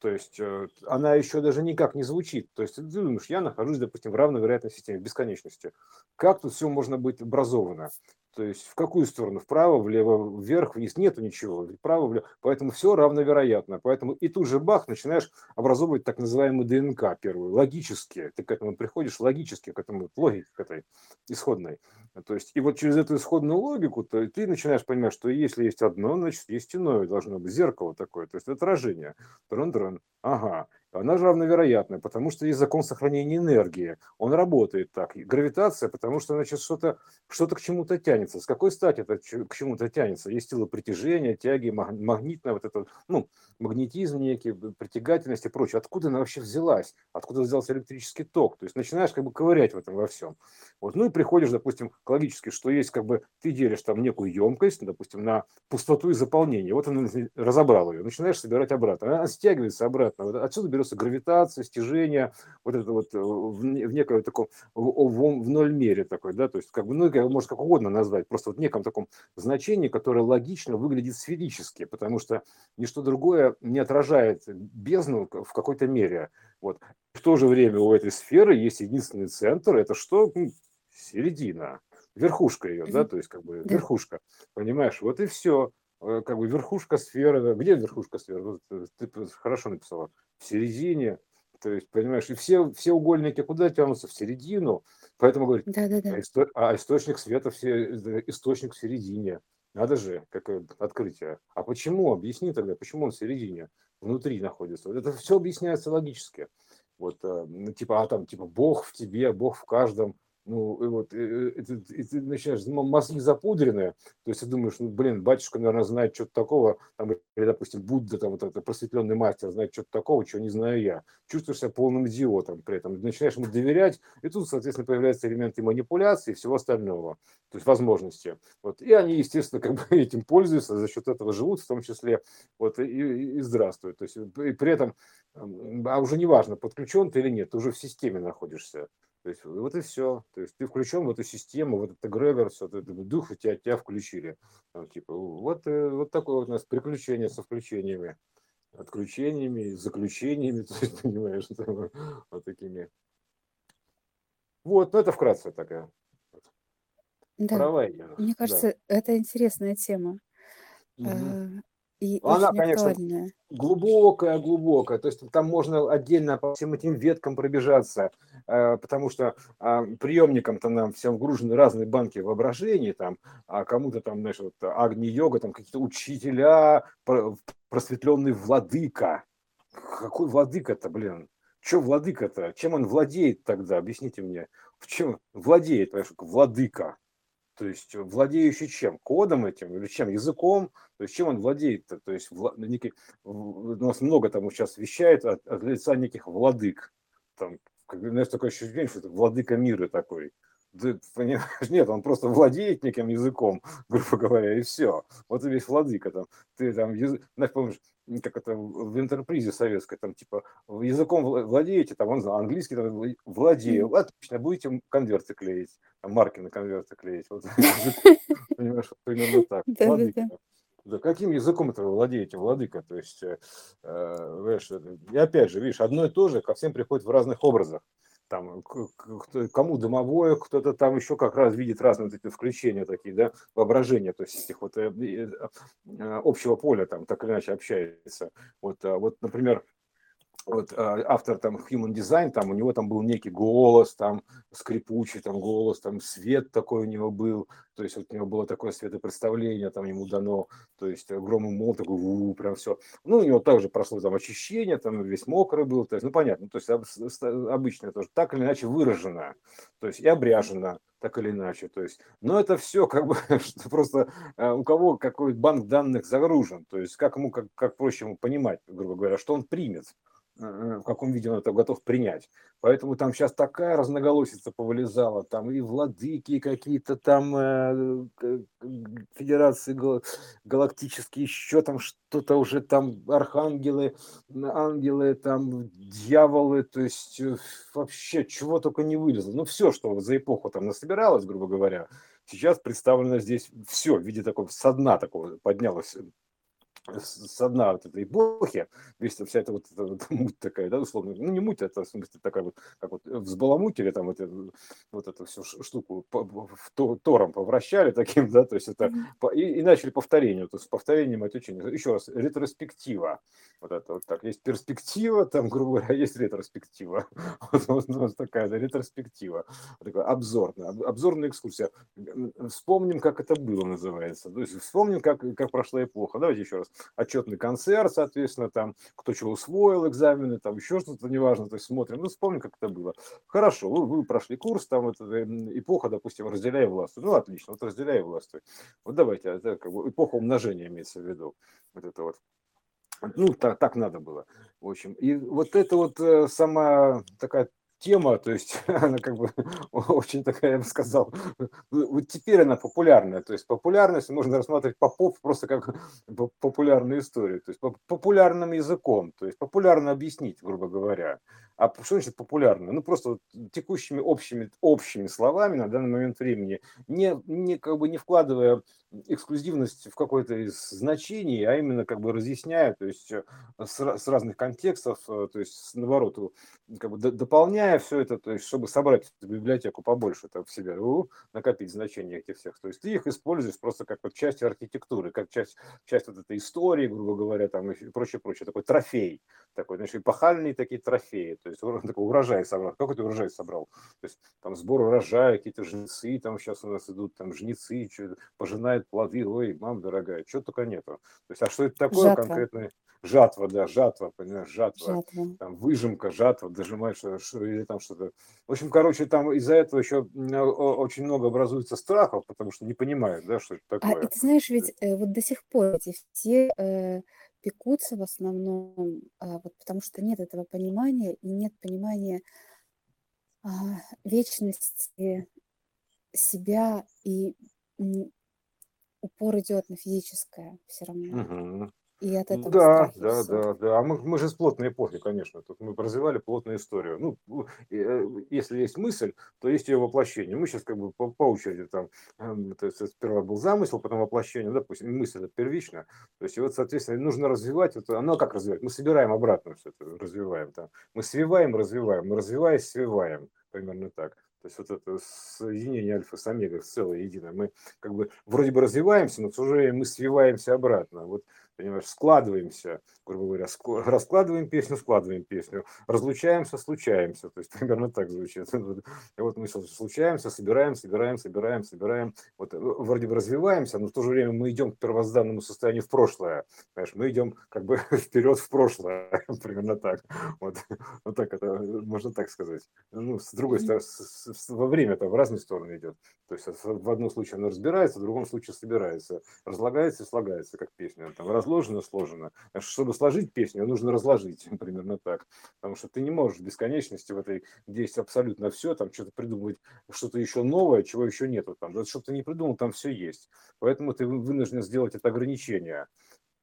То есть э, она еще даже никак не звучит. То есть ты думаешь, я нахожусь, допустим, в равной вероятной системе, бесконечности. Как тут все можно быть образовано? То есть в какую сторону? Вправо, влево, вверх, вниз? Нету ничего. Вправо, влево. Поэтому все равновероятно. Поэтому и тут же бах, начинаешь образовывать так называемый ДНК первую, логически. Ты к этому приходишь логически, к этому, логике к этой исходной. То есть и вот через эту исходную логику то ты начинаешь понимать, что если есть одно, значит есть иное. Должно быть зеркало такое, то есть отражение. Трон-трон. Ага она же равновероятная, потому что есть закон сохранения энергии. Он работает так. И гравитация, потому что значит, что-то что к чему-то тянется. С какой стати это к чему-то тянется? Есть сила притяжения, тяги, магнитная вот это, ну, магнетизм некий, притягательность и прочее. Откуда она вообще взялась? Откуда взялся электрический ток? То есть начинаешь как бы ковырять в этом во всем. Вот. Ну и приходишь, допустим, к логически, что есть как бы, ты делишь там некую емкость, допустим, на пустоту и заполнение. Вот он разобрал ее, начинаешь собирать обратно. Она стягивается обратно. Вот отсюда берется гравитация, стяжение, вот это вот э, в, в неком таком, в, в, в ноль мере такой, да, то есть как бы, ну, можно как угодно назвать, просто вот в неком таком значении, которое логично выглядит сферически, потому что ничто другое не отражает бездну в какой-то мере. Вот. В то же время у этой сферы есть единственный центр, это что? Середина, верхушка ее, да, то есть как бы верхушка, понимаешь, вот и все э, как бы верхушка сферы, где верхушка сферы? Э, ты хорошо написала, в середине, то есть, понимаешь, и все, все угольники куда тянутся? В середину, поэтому говорит, да, да, да. А, исто, а источник света, все, источник в середине. Надо же, какое открытие. А почему? Объясни тогда, почему он в середине, внутри находится. Вот это все объясняется логически. Вот, э, типа, а там, типа, Бог в тебе, Бог в каждом. Ну, вот, и, и, и, ты начинаешь, мозги запудренные, то есть ты думаешь, ну, блин, батюшка, наверное, знает что-то такого, там, или, допустим, Будда, там, вот это просветленный мастер знает что-то такого, чего не знаю я. Чувствуешь себя полным идиотом при этом, начинаешь ему доверять, и тут, соответственно, появляются элементы манипуляции и всего остального, то есть возможности. Вот, и они, естественно, как бы этим пользуются, за счет этого живут, в том числе, вот, и, и, и здравствуют. То есть, и при этом, а уже не важно, подключен ты или нет, ты уже в системе находишься. То есть вот и все. То есть ты включен в эту систему, вот этот эгрегор, все, этот дух, тебя, тебя включили. Там, типа, вот, э, вот такое вот у нас приключение со включениями, отключениями, заключениями, то есть, понимаешь, вот такими. Вот, ну это вкратце такая. Да, Права, мне кажется, да. это интересная тема. Угу. И Она, очень конечно, актуальная. глубокая, глубокая. То есть там можно отдельно по всем этим веткам пробежаться, э, потому что а, приемникам-то нам всем вгружены разные банки воображений, там, а кому-то там, знаешь, вот агни-йога, там какие-то учителя, просветленный владыка. Какой владыка-то, блин? Что владыка-то? Чем он владеет тогда? Объясните мне. В чем владеет, понимаешь, владыка? То есть владеющий чем? Кодом этим или чем? Языком? То есть чем он владеет-то? То есть вла... некий... у нас много там сейчас вещает от, от лица неких владык. Там, как, знаешь, такое ощущение, что это владыка мира такой. Нет, он просто владеет неким языком, грубо говоря, и все. Вот и весь владыка там. Ты там, знаешь, помнишь, как это в интерпризе советской, там типа языком владеете, там он знал, английский там, владею, отлично, будете конверты клеить, там, марки на конверты клеить. Вот, понимаешь, примерно так. Владыка. Да каким языком это вы владеете, владыка? То есть, э, э, и опять же, видишь, одно и то же ко всем приходит в разных образах там кому домовое, кто-то там еще как раз видит разные эти включения такие, да, воображения, то есть этих вот э, э, общего поля там так или иначе общается. Вот, а вот, например, вот а, автор там Human Design, там у него там был некий голос, там скрипучий там голос, там свет такой у него был, то есть вот у него было такое светопредставление, там ему дано, то есть гром и мол, такой, у, прям все. Ну, у него также прошло там очищение, там весь мокрый был, то есть, ну, понятно, то есть обычно тоже так или иначе выражено, то есть и обряжено, так или иначе. То есть, но это все как бы просто э, у кого какой банк данных загружен, то есть как ему как, как проще ему понимать, грубо говоря, что он примет. Э, в каком виде он это готов принять. Поэтому там сейчас такая разноголосица повылезала, там и владыки какие-то там э, федерации галактические, еще там что-то уже там архангелы, ангелы, там дьяволы, то есть э, вообще чего только не вылезло. Ну все, что за эпоху там насобиралось, грубо говоря, сейчас представлено здесь все в виде такого со дна такого поднялось с дна вот этой эпохи, весь вся эта вот, эта вот муть такая, да, условно, ну не муть, это в смысле такая вот, как вот взбаламутили там вот, эту, вот эту всю штуку в тором повращали таким, да, то есть это, и, и начали повторение, то есть с повторением это очень, еще раз, ретроспектива, вот это вот так, есть перспектива, там, грубо говоря, есть ретроспектива, вот, вот, вот такая, да, ретроспектива, такая обзорная, обзорная экскурсия, вспомним, как это было, называется, то есть вспомним, как, как прошла эпоха, давайте еще раз, отчетный концерт, соответственно, там, кто чего усвоил, экзамены, там еще что-то, неважно, то есть смотрим, ну, вспомним, как это было. Хорошо, вы, вы прошли курс, там, это, эпоха, допустим, разделяя власть. Ну, отлично, вот разделяя власть. Вот давайте, это как бы эпоха умножения имеется в виду. Вот это вот. Ну, так, так надо было. В общем, и вот это вот э, сама такая тема, то есть она как бы очень такая, я бы сказал, вот теперь она популярная, то есть популярность можно рассматривать попов просто как популярную историю, то есть популярным языком, то есть популярно объяснить, грубо говоря. А что значит популярно? Ну, просто вот текущими общими, общими словами на данный момент времени, не, не, как бы не вкладывая эксклюзивность в какое-то из значений, а именно как бы разъясняя, то есть э, с, с разных контекстов, э, то есть наоборот, как бы дополняя все это, то есть чтобы собрать библиотеку побольше там в себя, накопить значения этих всех. То есть ты их используешь просто как вот часть архитектуры, как часть, часть вот этой истории, грубо говоря, там и прочее, прочее, такой трофей, такой, значит, эпохальные такие трофеи, то есть такой урожай собрал. Какой ты урожай собрал? То есть там сбор урожая, какие-то жнецы, там сейчас у нас идут там жнецы, пожинают плоды, ой, мам дорогая, чего только нету. То есть, а что это такое жатва. конкретно? Жатва, да, жатва, понимаешь, жатва. жатва. Там выжимка, жатва, дожимаешь, или там что-то. В общем, короче, там из-за этого еще очень много образуется страхов, потому что не понимают, да, что это а, такое. А ты знаешь, ведь э, вот до сих пор эти все э, пекутся в основном, а, вот потому что нет этого понимания и нет понимания а, вечности себя и упор идет на физическое все равно. Мгм. И от этого да, да, все. да, да. А мы, мы же с плотной эпохи, конечно. Тут мы развивали плотную историю. Ну, э, если есть мысль, то есть ее воплощение. Мы сейчас как бы по, по очереди там, эм, то есть сперва был замысел, потом воплощение, допустим, мысль это первично. То есть и вот, соответственно, нужно развивать. Вот, оно как развивать? Мы собираем обратно все это, развиваем. Там. Мы свиваем, развиваем. Мы развиваясь, свиваем. Примерно так. То есть вот это соединение альфа с омегой целое единое. Мы как бы вроде бы развиваемся, но в то же время мы свиваемся обратно. Вот понимаешь, складываемся, грубо говоря, раскладываем песню, складываем песню, разлучаемся, случаемся, то есть примерно так звучит. И вот мы случаемся, собираем, собираем, собираем, собираем, вот э, вроде бы развиваемся, но в то же время мы идем к первозданному состоянию в прошлое, понимаешь, мы идем как бы вперед в прошлое, примерно так. Вот, вот так это, можно так сказать. Ну, с другой стороны, во время это в разные стороны идет. То есть в одном случае оно разбирается, в другом случае собирается, разлагается и слагается, как песня. Там разложено, сложено. Чтобы сложить песню, нужно разложить, примерно так. Потому что ты не можешь в бесконечности в этой, где есть абсолютно все, там что-то придумывать, что-то еще новое, чего еще нету. Там, что ты не придумал, там все есть. Поэтому ты вынужден сделать это ограничение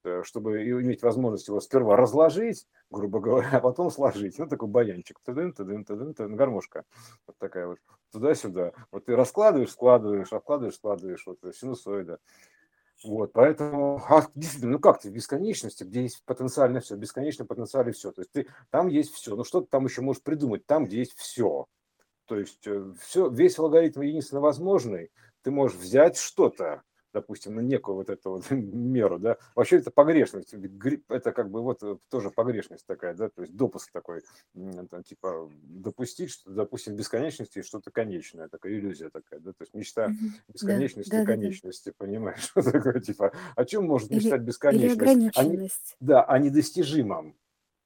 э, чтобы иметь возможность его сперва разложить, грубо говоря, а потом сложить. Ну, такой баянчик. Тыдын, тыдын, тыдын, тыдын, гармошка. Вот такая вот. Туда-сюда. Вот ты раскладываешь, складываешь, откладываешь, складываешь. Вот синусоида. Вот, поэтому, а, действительно, ну как ты в бесконечности, где есть потенциально все, бесконечно потенциально все. То есть ты, там есть все. Ну что ты там еще можешь придумать, там, где есть все. То есть э, все, весь алгоритм единственно возможный. Ты можешь взять что-то, допустим, на некую вот эту вот меру, да, вообще это погрешность, это как бы вот э, тоже погрешность такая, да, то есть допуск такой, там, типа допустить, что, допустим, бесконечности что-то конечное, такая иллюзия такая, да, то есть мечта бесконечности, да, да, конечности, да, понимаешь, что такое, типа, о чем может мечтать бесконечность? Или ограниченность. Да, о недостижимом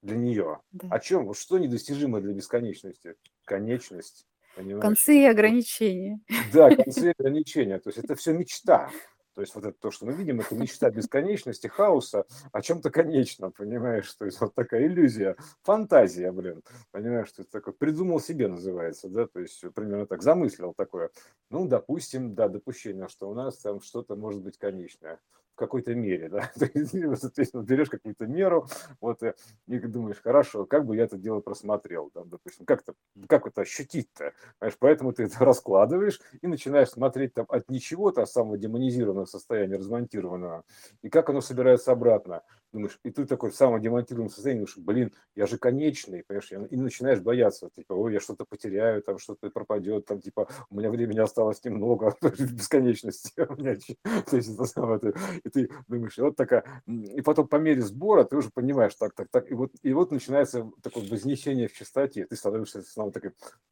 для нее. Да. О чем? Что недостижимо для бесконечности? Конечность. Понимаешь? Концы и ограничения. Да, концы и ограничения. То есть это все мечта. То есть вот это то, что мы видим, это мечта бесконечности, хаоса о чем-то конечном, понимаешь? То есть вот такая иллюзия, фантазия, блин, понимаешь, что это такое, придумал себе называется, да, то есть примерно так, замыслил такое. Ну, допустим, да, допущение, что у нас там что-то может быть конечное какой-то мере, да, соответственно, берешь какую-то меру, вот, э, и думаешь, хорошо, как бы я это дело просмотрел, там, допустим, как, то как это ощутить-то, понимаешь, поэтому ты это раскладываешь и начинаешь смотреть там от ничего-то, самого демонизированного состояния, размонтированного, и как оно собирается обратно, думаешь, и ты такой в самом демонтированном состоянии, думаешь, блин, я же конечный, понимаешь, и начинаешь бояться, типа, ой, я что-то потеряю, там что-то пропадет, там, типа, у меня времени осталось немного, бесконечности, то есть это самое, и ты думаешь, вот такая, и потом по мере сбора ты уже понимаешь, так, так, так, и вот, и вот начинается такое вознесение в чистоте, ты становишься снова таким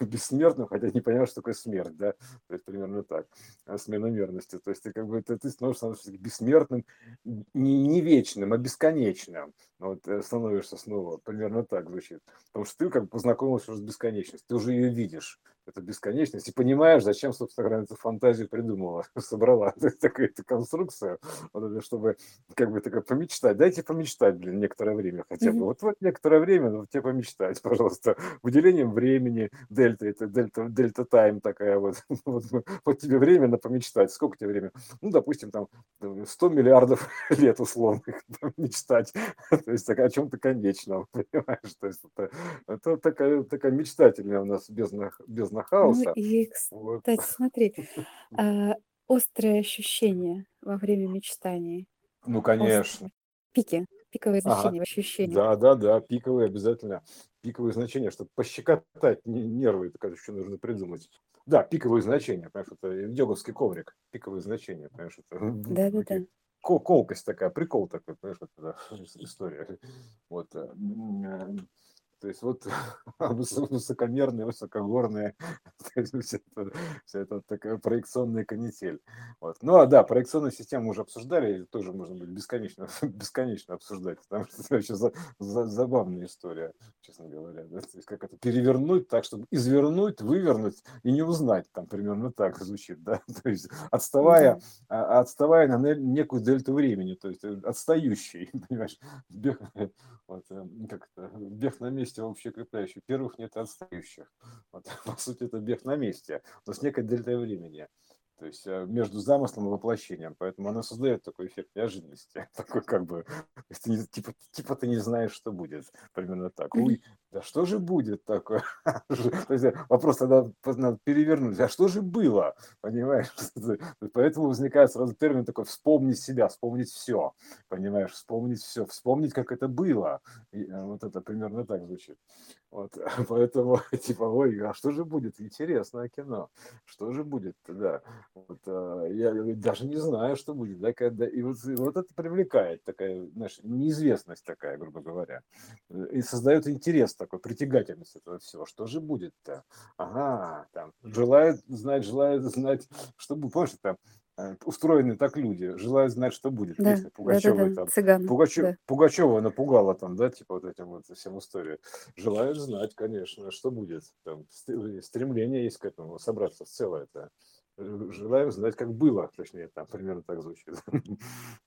бессмертным, хотя не понимаешь, что такое смерть, да, то есть примерно так, а, смена мерности, то есть ты как бы, ты, ты становишься бессмертным, не, не вечным, а бесконечным, вот э, становишься снова, примерно так звучит, потому что ты как бы познакомился уже с бесконечностью, ты уже ее видишь, это бесконечность, и понимаешь, зачем, собственно говоря, эту фантазию придумала, собрала такую эту конструкцию, чтобы как бы такое помечтать. Дайте помечтать, блин, некоторое время хотя бы. Вот, вот некоторое время, ну, тебе помечтать, пожалуйста. Выделением времени, дельта, это дельта, дельта тайм такая вот. вот. Вот тебе время на помечтать. Сколько тебе время? Ну, допустим, там 100 миллиардов лет условных мечтать. То есть о чем-то конечном, понимаешь? То есть это, это такая, такая мечтательная у нас бездна, бездна Ну хаоса. и, Вот. кстати, смотри, а, острые ощущения во время мечтаний. Ну, конечно. Пики, пиковые Ага. значения в ощущениях. Да, да, да, пиковые обязательно. Пиковые значения, чтобы пощекотать нервы, это, еще нужно придумать. Да, пиковые значения, понимаешь, это йоговский коврик, пиковые значения, понимаешь, это Да-да-да. колкость такая, прикол такой, понимаешь, это да, история. Вот. То есть вот высокомерные, высокогорные, вся это, вся это такая проекционная канитель. Вот. Ну а да, проекционную систему уже обсуждали, тоже можно будет бесконечно, бесконечно обсуждать, потому что это вообще за, за, забавная история, честно говоря. Да? То есть как это перевернуть так, чтобы извернуть, вывернуть и не узнать, там примерно так звучит, да, то есть отставая, а, отставая на некую дельту времени, то есть отстающий, понимаешь, бег, вот, э, как это, бег на месте месте общеукрепляющих. Первых нет отстающих. Вот, по сути, это бег на месте, но с некой дельтой времени. То есть э, между замыслом и воплощением. Поэтому она создает такой эффект неожиданности. Такой как бы, ты типа, типа ты не знаешь, что будет. Примерно так. Ой, да что же будет такое? То есть вопрос тогда надо перевернуть. А что же было? Понимаешь? Поэтому возникает сразу термин такой вспомнить себя, вспомнить все. Понимаешь? Вспомнить все, вспомнить, как это было. И э, вот это примерно так звучит. Вот, поэтому, типа, ой, а что же будет? Интересное кино. Что же будет? Да. Вот, а, я даже не знаю, что будет. Да, когда, и, вот, и вот это привлекает такая, знаешь, неизвестность такая, грубо говоря. И создает интерес такой, притягательность этого всего. Что же будет-то? Ага, там, желают знать, желают знать, что будет. Помнишь, там, Э, устроены так люди, желают знать, что будет. Да, Песня Пугачевой да, да, да. там. Цыган, Пугачев, да. Пугачева напугала там, да, типа вот этим вот всем историю. Желают знать, конечно, что будет. Там стремление есть к этому, собраться в целое это. Желаем знать, как было, точнее, там примерно так звучит.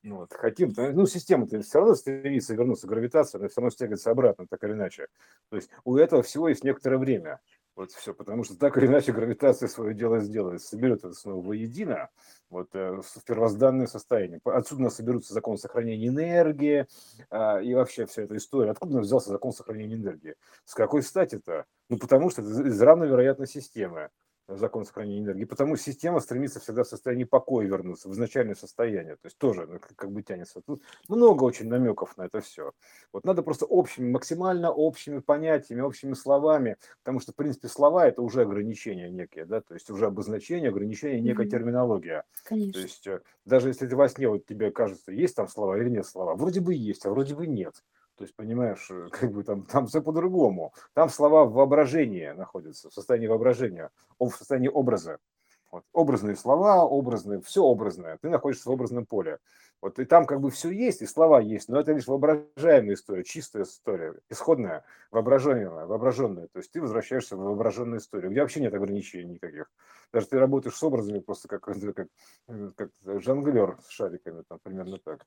ну, вот, хотим, ну, система-то все равно стремится вернуться, гравитация, она все равно стягивается обратно, так или иначе. То есть у этого всего есть некоторое время. Вот все, потому что так или иначе гравитация свое дело сделает, соберет это снова воедино, вот, э, в первозданное состояние. Отсюда у нас соберутся закон сохранения энергии а, и вообще вся эта история. Откуда взялся закон сохранения энергии? С какой стати-то? Ну, потому что это из равновероятной системы. Закон сохранения энергии, потому система стремится всегда в состоянии покоя вернуться, в изначальное состояние, то есть тоже ну, как бы тянется. Тут много очень намеков на это все. Вот надо просто общими, максимально общими понятиями, общими словами, потому что, в принципе, слова – это уже ограничения некие, да, то есть уже обозначение, ограничение, некая mm-hmm. терминология. Конечно. То есть э, даже если во сне, вот тебе кажется, есть там слова или нет слова, вроде бы есть, а вроде бы нет. То есть, понимаешь, э, как бы там, там все по-другому. Там слова в воображении находятся, в состоянии воображения, в состоянии образа. Вот. Образные слова, образные, все образное. Ты находишься в образном поле. Вот и там как бы все есть, и слова есть, но это лишь воображаемая история, чистая история, исходная, воображенная, воображенная. То есть ты возвращаешься в воображенную историю, где вообще нет ограничений никаких. Даже ты работаешь с образами просто как, как, э, как жонглер с шариками, там примерно так.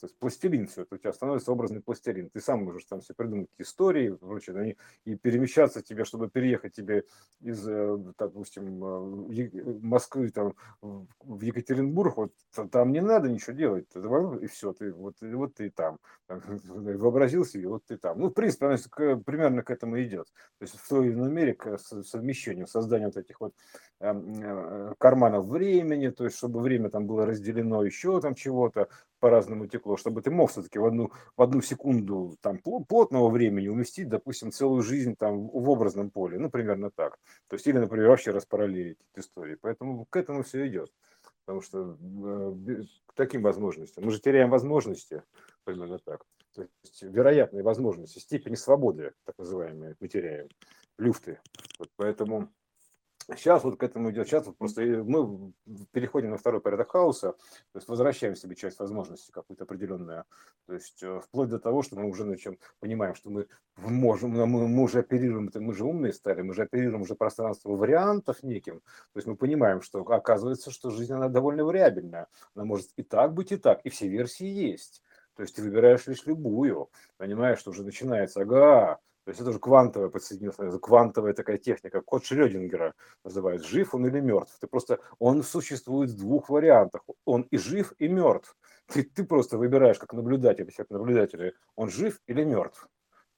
То есть пластилин все, это у тебя становится образный пластилин. Ты сам можешь там все придумать истории, прочее, они, и перемещаться тебе, чтобы переехать тебе из, э, допустим, э, Москвы там, в Екатеринбург, вот там не надо ничего делать, и все, ты вот, вот ты там, вообразил себе, вот ты там. Ну, в принципе, оно примерно к этому идет. То есть в той или иной мере к совмещению, созданию вот этих вот эм, э, карманов времени, то есть чтобы время там было разделено еще там чего-то, по-разному текло, чтобы ты мог все-таки в одну, в одну секунду там плотного времени уместить, допустим, целую жизнь там в образном поле, ну, примерно так. То есть, или, например, вообще распараллелить эту историю. Поэтому к этому все идет. Потому что э, к таким возможностям. Мы же теряем возможности, примерно так. То есть вероятные возможности, степени свободы, так называемые, мы теряем, люфты. Вот поэтому Сейчас вот к этому идет, сейчас вот просто мы переходим на второй порядок хаоса, то есть возвращаем себе часть возможностей какую-то определенную, то есть э, вплоть до того, что мы уже начнем, понимаем, что мы можем, мы, мы уже оперируем, мы же умные стали, мы же оперируем уже пространство вариантов неким, то есть мы понимаем, что оказывается, что жизнь она довольно вариабельная, она может и так быть, и так, и все версии есть. То есть ты выбираешь лишь любую, понимаешь, что уже начинается, ага, то есть это уже квантовая подсоединенная, квантовая такая техника, код Шрёдингера называют, жив он или мертв. Ты просто, он существует в двух вариантах, он и жив, и мертв. Ты, ты просто выбираешь как наблюдатель, как наблюдатель, он жив или мертв.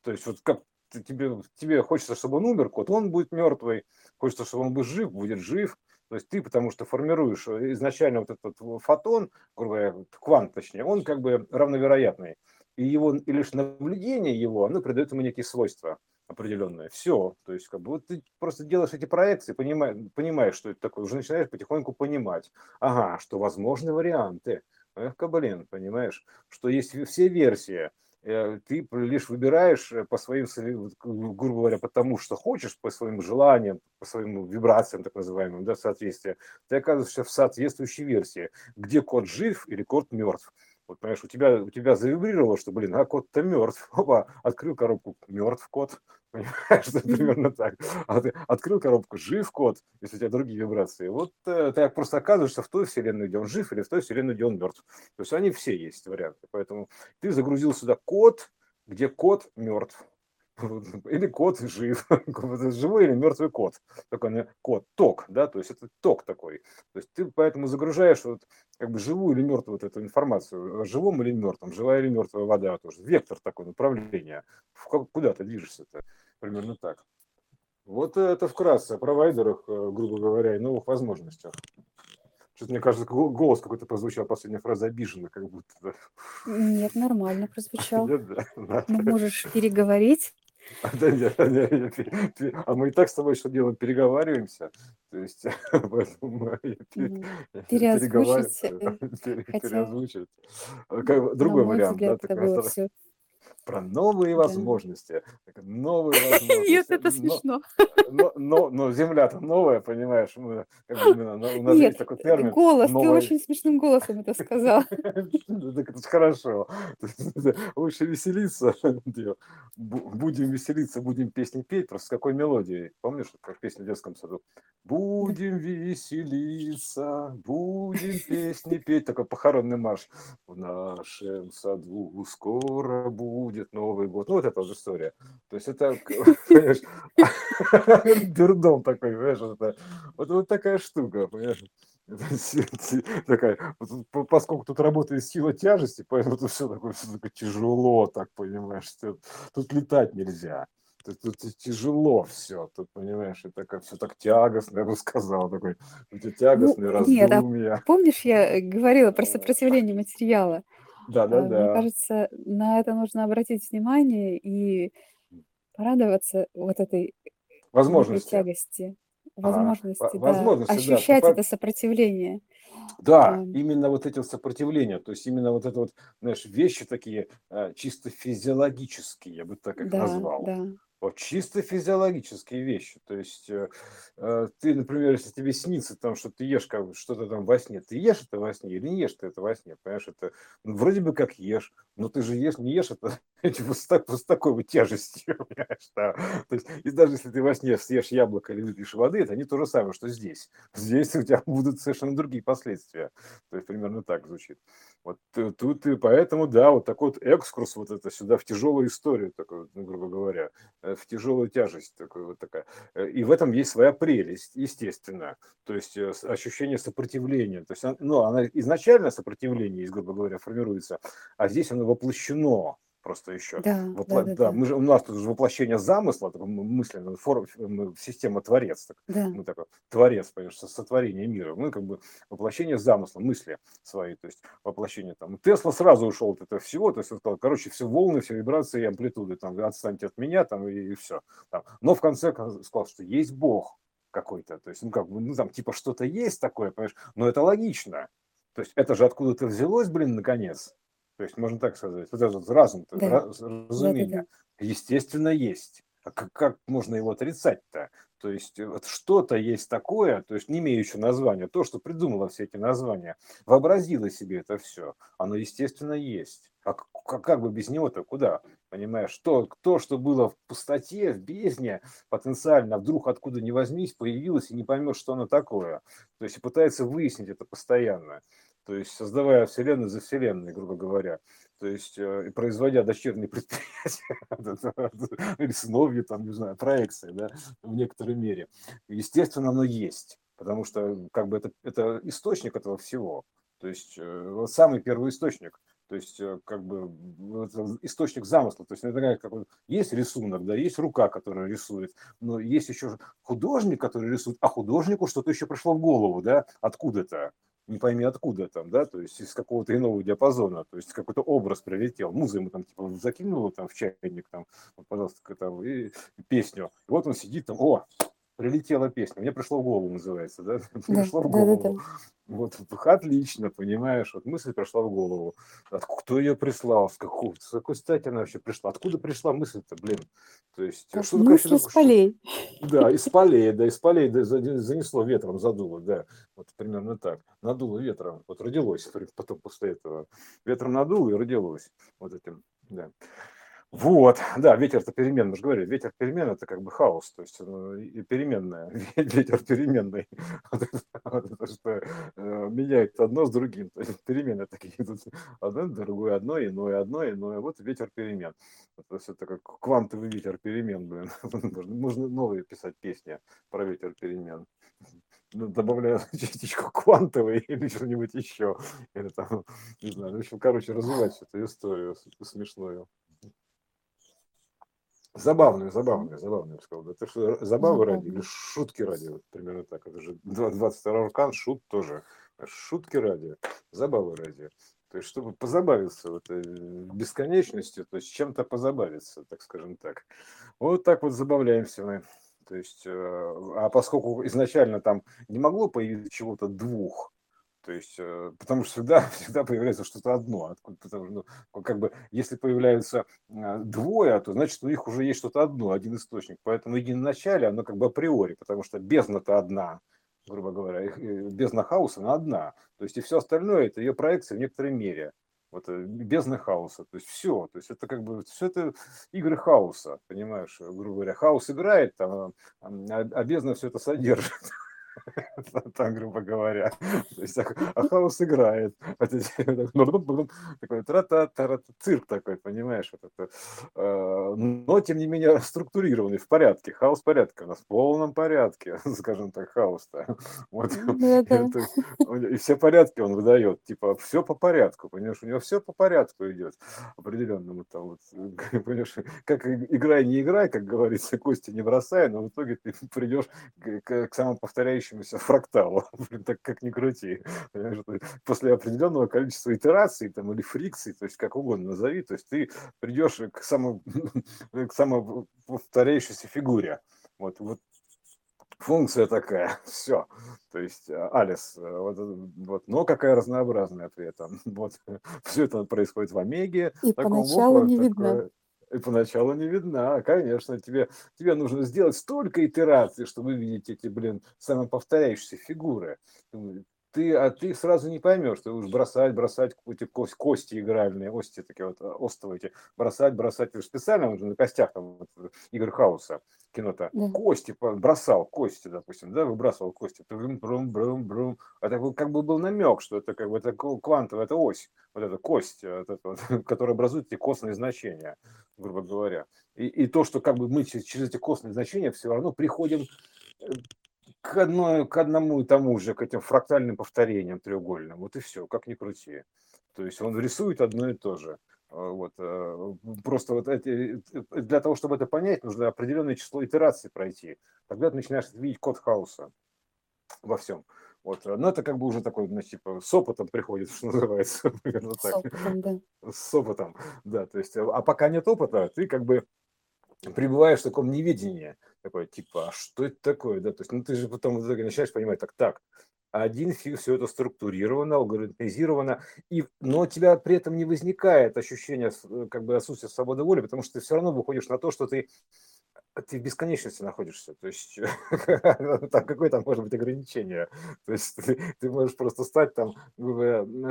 То есть вот как тебе, тебе хочется, чтобы он умер, кот, он будет мертвый, хочется, чтобы он был жив, будет жив. То есть ты, потому что формируешь изначально вот этот фотон, грубо говоря, квант точнее, он как бы равновероятный и его и лишь наблюдение его, оно придает ему некие свойства определенные. Все. То есть, как бы вот ты просто делаешь эти проекции, понимаешь, понимаешь, что это такое, уже начинаешь потихоньку понимать. Ага, что возможны варианты. Эх, блин, понимаешь, что есть все версии. Э, ты лишь выбираешь по своим, грубо говоря, потому что хочешь, по своим желаниям, по своим вибрациям, так называемым, да, соответствия, ты оказываешься в соответствующей версии, где код жив или код мертв. Вот, понимаешь, у тебя, у тебя завибрировало, что, блин, а кот-то мертв. Опа, открыл коробку, мертв кот. Понимаешь, что примерно так. А ты открыл коробку, жив кот, если у тебя другие вибрации. Вот э, ты просто оказываешься в той вселенной, где он жив, или в той вселенной, где он мертв. То есть они все есть варианты. Поэтому ты загрузил сюда код, где кот мертв. Или кот жив, живой или мертвый кот. Такой кот, ток, да, то есть это ток такой. То есть ты поэтому загружаешь вот как бы живую или мертвую вот эту информацию, живом или мертвом, живая или мертвая вода тоже. Вектор такой, направление. Куда ты движешься-то? Примерно так. Вот это вкратце о провайдерах, э, грубо говоря, и новых возможностях. Что-то, мне кажется, голос какой-то прозвучал, последняя фраза обиженно, как будто. Нет, нормально прозвучал. Ну, можешь переговорить. А, да, нет, нет, а мы и так с тобой что делаем? Переговариваемся. То есть, поэтому Переозвучить. Переозвучить. Другой вариант, да, про новые возможности. Новые возможности. Нет, это смешно. Но, но, но земля-то новая, понимаешь? Мы, как бы, у нас Нет, есть такой термин. голос, новая... ты очень смешным голосом это сказал. Так это хорошо. Лучше веселиться. Будем веселиться, будем песни петь. Просто с какой мелодией? Помнишь, как песня в детском саду? Будем веселиться, будем песни петь. Такой похоронный марш. В нашем саду скоро будет будет Новый год. Ну, вот эта вот история. То есть это, дурдом такой, понимаешь, вот, такая штука, понимаешь. такая, поскольку тут работает сила тяжести, поэтому тут все такое, все такое тяжело, так понимаешь, тут летать нельзя. Тут, тут тяжело все, тут, понимаешь, это как все так тягостно, я бы сказал, такой, эти Ну, тягостные нет, а раздумья. помнишь, я говорила про сопротивление материала? А, Мне Да-да-да. кажется, на это нужно обратить внимание и порадоваться вот этой Возможности. тягости, возможности, да, Возможности, да. Ощущать по- это сопротивление. Да, Ам, именно вот эти вот сопротивления, то есть именно вот это вот, знаешь, вещи такие э, чисто физиологические, я бы так их Да, назвал. да, Вот чисто физиологические вещи. То есть э, э, ты, например, если тебе снится там, что ты ешь как что-то там во сне, ты ешь это во сне или не ешь ты это во сне, понимаешь, это ну, вроде бы как ешь, но ты же ешь, не ешь это типа, с, так- с такой вот тяжестью, понимаешь, да. То есть, и даже если ты во сне съешь яблоко или выпьешь воды, это не то же самое, что здесь. Здесь у тебя будут совершенно другие последствия. То есть примерно так звучит. Вот тут и поэтому, да, вот такой вот экскурс вот это сюда в тяжелую историю, такой, ну, грубо говоря, э, в тяжелую тяжесть такой вот такая. Э, И в этом есть своя прелесть, естественно. То есть э, ощущение сопротивления. То есть, он- ну, она изначально сопротивление, грубо говоря, формируется, а здесь оно воплощено просто еще. да, Вопла- да, да, да, мы же, у нас тут же воплощение замысла, такой мысленно, форм, мы система творец, так, да, мы такой творец, понимаешь, со- сотворение мира, мы как бы воплощение замысла, мысли свои, то есть воплощение там. Тесла сразу ушел от этого всего, то есть он сказал, короче, все волны, все вибрации и амплитуды, там, отстаньте от меня, там, и, все. Там. Но в конце кон- сказал, что есть Бог какой-то, то есть, ну, как бы, ну, там, типа, что-то есть такое, понимаешь, но это логично. То есть это же откуда-то взялось, блин, наконец. То есть можно так сказать. Вот этот разум, да, раз- да, да, разумение, да, естественно, есть. А как, как можно его отрицать-то? То есть э, вот что-то есть такое, то есть не имеющее названия, то, что придумало все эти названия, вообразило себе это все, оно, естественно, есть. А как, как бы без него-то куда? Понимаешь, то, то, что было в пустоте, в бездне, потенциально вдруг откуда ни возьмись, появилось и не поймешь, что оно такое. То есть пытается выяснить это постоянно. То есть создавая вселенную за вселенной, грубо говоря. То есть э, производя дочерние предприятия или сыновья, там, не знаю, проекции, да, в некоторой мере. Естественно, оно есть, потому что как бы это, это источник этого всего. То есть э, самый первый источник. То есть, э, как бы, источник замысла. То есть, это как вот, есть рисунок, да, есть рука, которая рисует, но есть еще художник, который рисует, а художнику что-то еще пришло в голову, да, откуда-то не пойми откуда там, да, то есть из какого-то иного диапазона, то есть какой-то образ прилетел, музыку ему там типа закинуло там в чайник, там, вот, пожалуйста, там, и, и песню. И вот он сидит там, о, прилетела песня, мне пришло в голову, называется, да, да, пришло в да, да, голову. да. Вот, отлично, понимаешь, вот мысль пришла в голову. Откуда, кто ее прислал, с какой, с какой стати она вообще пришла? Откуда пришла мысль-то, блин? То есть, Как что такое, с что, полей. да, из полей, да, из полей да, за- занесло ветром, задуло, да, вот примерно так. Надуло ветром, вот родилось потом после этого. Ветром надуло и родилось вот этим, да. Вот, да, ветер-то перемен, мы же говорили, ветер перемен это как бы хаос, то есть и переменная, ветер переменный, это что э, меняет одно с другим, то есть перемены такие идут, одно, другое, одно, иное, одно, иное, вот ветер перемен. То есть это как квантовый ветер перемен, блин, можно новые писать песни про ветер перемен. Ну, добавляя частичку квантовой или что-нибудь еще. Или там, не знаю, в общем, короче, развивать эту историю смешную. Забавную, забавную, забавную, я бы сказал. Это что, забавы ради или шутки ради? Вот примерно так. Это же 22 аркан, шут тоже. Шутки ради, забавы ради. То есть, чтобы позабавиться в этой бесконечностью, то есть чем-то позабавиться, так скажем так. Вот так вот забавляемся мы. То есть, э, а поскольку изначально там не могло появиться чего-то двух, то есть, э, потому что всегда, всегда появляется что-то одно. Откуда- Потому ну, как бы, если появляются а, двое, то значит у них уже есть что-то одно, один источник. Поэтому единоначалие, оно как бы априори, потому что бездна-то одна, грубо говоря, э, бездна хаоса, она одна. То есть и все остальное это ее проекция в некоторой мере. Вот э, бездна хаоса, то есть все, то есть это как бы все это игры хаоса, понимаешь, грубо говоря, хаос играет, там, а, а бездна все это содержит. там, грубо говоря. То есть, а, хаос играет. Такой тра-та-та цирк такой, понимаешь? Вот это. А, но, тем не менее, структурированный, в порядке. Хаос в порядке. У нас в полном порядке, скажем так, хаос-то. Вот. И все порядки он выдает. Типа, все по порядку, понимаешь? У него все по порядку идет определенному там вот, понимаешь, как играй, не играй, как говорится, кости не бросай, но в итоге ты придешь к, к, к самоповторяющемуся фракталу, так как ни крути. После определенного количества итераций там, или фрикций, то есть как угодно назови, то есть ты придешь к, само, к самоповторяющейся фигуре. Вот, вот функция такая, все. То есть а, Алис, э, вот, вот, но какая разнообразная при этом. Вот, все это происходит в Омеге. И поначалу не такое, видно. И поначалу не видна, конечно. Тебе, тебе нужно сделать столько итераций, чтобы видеть эти, блин, самоповторяющиеся фигуры ты, а ты сразу не поймешь, ты уж бросать, бросать эти кости, кости игральные, ости такие вот, а, остовые эти, бросать, бросать, специально уже на костях там вот, Игорь Хауса кино-то, да. кости бросал, кости, допустим, да, выбрасывал кости, брум, брум, брум, брум, это как бы был намек, что это как бы это квантовая, это ось, вот эта кость, вот это вот, которая образует эти костные значения, грубо говоря. И, и то, что как бы мы через, через эти костные значения все равно приходим э, к, одной, к одному и тому же, к этим фрактальным повторениям треугольным. Вот и все, как ни крути. То есть он рисует одно и то же. А, вот, э, просто вот эти, э, для того, чтобы это понять, нужно определенное число итераций пройти. Тогда ты начинаешь видеть код хаоса во всем. Вот. Но это как бы уже такой, ну, типа, с опытом приходит, что называется. Примерно так. С опытом, да. С опытом, да. То есть, а пока нет опыта, ты как бы пребываешь в таком неведении, такой, типа, а что это такое, да, то есть, ну, ты же потом в начинаешь понимать, так, так, один фиг все это структурировано, алгоритмизировано, и, но у тебя при этом не возникает ощущения э, как бы отсутствия свободы воли, потому что ты все равно выходишь на то, что ты ты в бесконечности находишься. То есть там какое там может быть ограничение? То есть ты, ты можешь просто стать там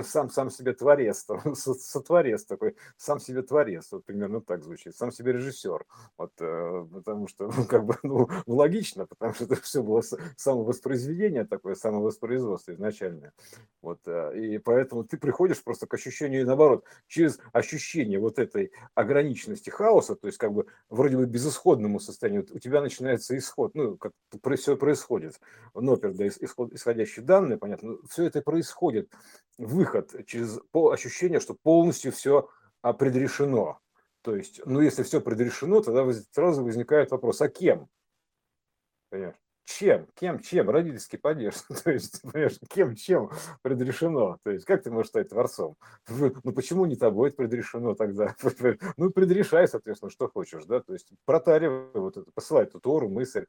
сам сам себе творец, там, сотворец такой, сам себе творец, вот примерно так звучит, сам себе режиссер. Вот, э, потому что, как бы, ну, логично, потому что это все было самовоспроизведение такое, самовоспроизводство изначальное. Вот, э, и поэтому ты приходишь просто к ощущению, наоборот, через ощущение вот этой ограниченности хаоса, то есть как бы вроде бы безысходному состоянию, у тебя начинается исход, ну, как все происходит, нопер, да, исход, исходящие данные, понятно, все это происходит, выход через ощущение, что полностью все предрешено. То есть, ну, если все предрешено, тогда сразу возникает вопрос, а кем? Понимаешь? Чем, кем, чем, родительский падеж, то есть, понимаешь, кем, чем предрешено, то есть, как ты можешь стать творцом? Ну, почему не тобой это предрешено тогда? Ну, предрешай, соответственно, что хочешь, да, то есть, протаривай вот это, посылай эту Тору, мысль,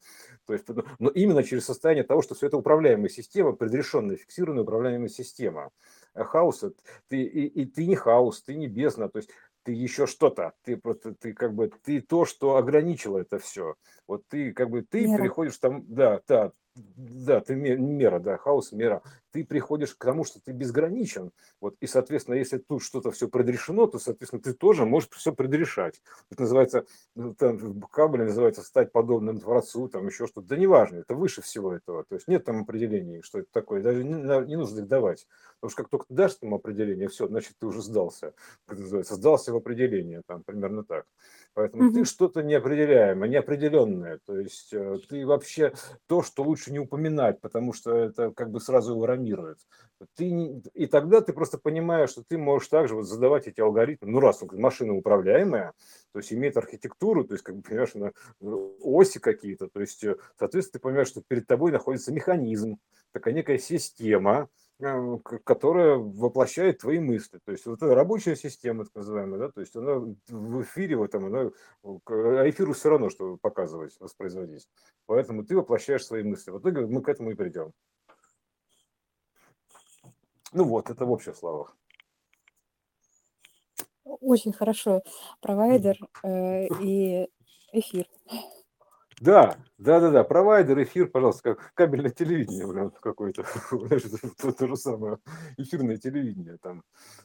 то есть, но именно через состояние того, что все это управляемая система, предрешенная, фиксированная управляемая система, хаоса, ты, и, и ты не хаос, ты не бездна, то есть ты еще что-то, ты просто, ты как бы, ты то, что ограничило это все. Вот ты как бы, ты мера. переходишь там, да, да, да, ты мера, да, хаос, мера. Ты приходишь к тому, что ты безграничен. Вот, и, соответственно, если тут что-то все предрешено, то, соответственно, ты тоже можешь все предрешать. Это называется, ну, там, в Кабеле называется стать подобным Творцу, там еще что-то. Да неважно, это выше всего этого. То есть нет там определений, что это такое. Даже не, не нужно их давать. Потому что как только ты дашь там определение, все, значит, ты уже сдался. Как называется, сдался в определение, там, примерно так. Поэтому угу. ты что-то неопределяемое, неопределенное. То есть э, ты вообще то, что лучше не упоминать, потому что это как бы сразу его рамирует. Ты, и тогда ты просто понимаешь, что ты можешь также вот задавать эти алгоритмы. Ну, раз машина управляемая, то есть имеет архитектуру, то есть, как бы, понимаешь, на оси какие-то, то есть, э, соответственно, ты понимаешь, что перед тобой находится механизм, такая некая система, которая воплощает твои мысли. То есть вот эта рабочая система, так называемая, да, то есть она в эфире, в этом, она, а эфиру все равно, что показывать, воспроизводить. Поэтому ты воплощаешь свои мысли. В итоге мы к этому и придем. Ну вот, это в общих словах. Очень хорошо. Провайдер э, и эфир. Да, да, да, да, провайдер, эфир, пожалуйста, как кабельное телевидение, блин, какое-то, то, то же самое, эфирное телевидение, там,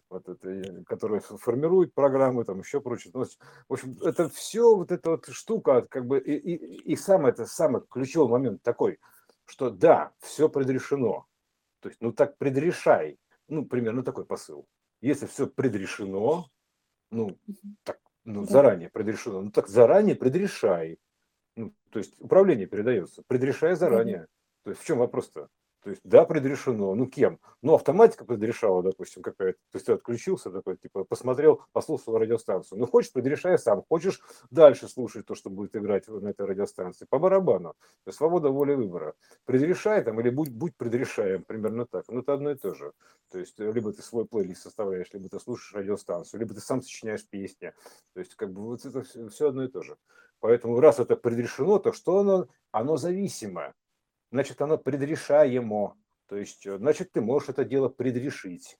вот это, которое формирует программы, там, еще прочее. Ну, в общем, это все вот эта вот штука, как бы, и, и, и сам это, самый ключевой момент такой, что да, все предрешено. То есть, ну так предрешай. Ну, примерно такой посыл. Если все предрешено, ну, так, ну, заранее предрешено, ну так заранее предрешай. Ну, то есть управление передается, предрешай заранее. Да. То есть в чем вопрос-то? То есть, да, предрешено. Ну, кем? Ну, автоматика предрешала, допустим, какая-то. То есть, ты отключился, такой, типа, посмотрел, послушал радиостанцию. Ну, хочешь, предрешай сам. Хочешь дальше слушать то, что будет играть на этой радиостанции. По барабану. То есть, свобода воли выбора. Предрешай там или будь, будь предрешаем. Примерно так. Ну, это одно и то же. То есть, либо ты свой плейлист составляешь, либо ты слушаешь радиостанцию, либо ты сам сочиняешь песни. То есть, как бы, вот это все, все одно и то же. Поэтому, раз это предрешено, то что оно? Оно зависимое значит, оно предрешаемо. То есть, э, значит, ты можешь это дело предрешить.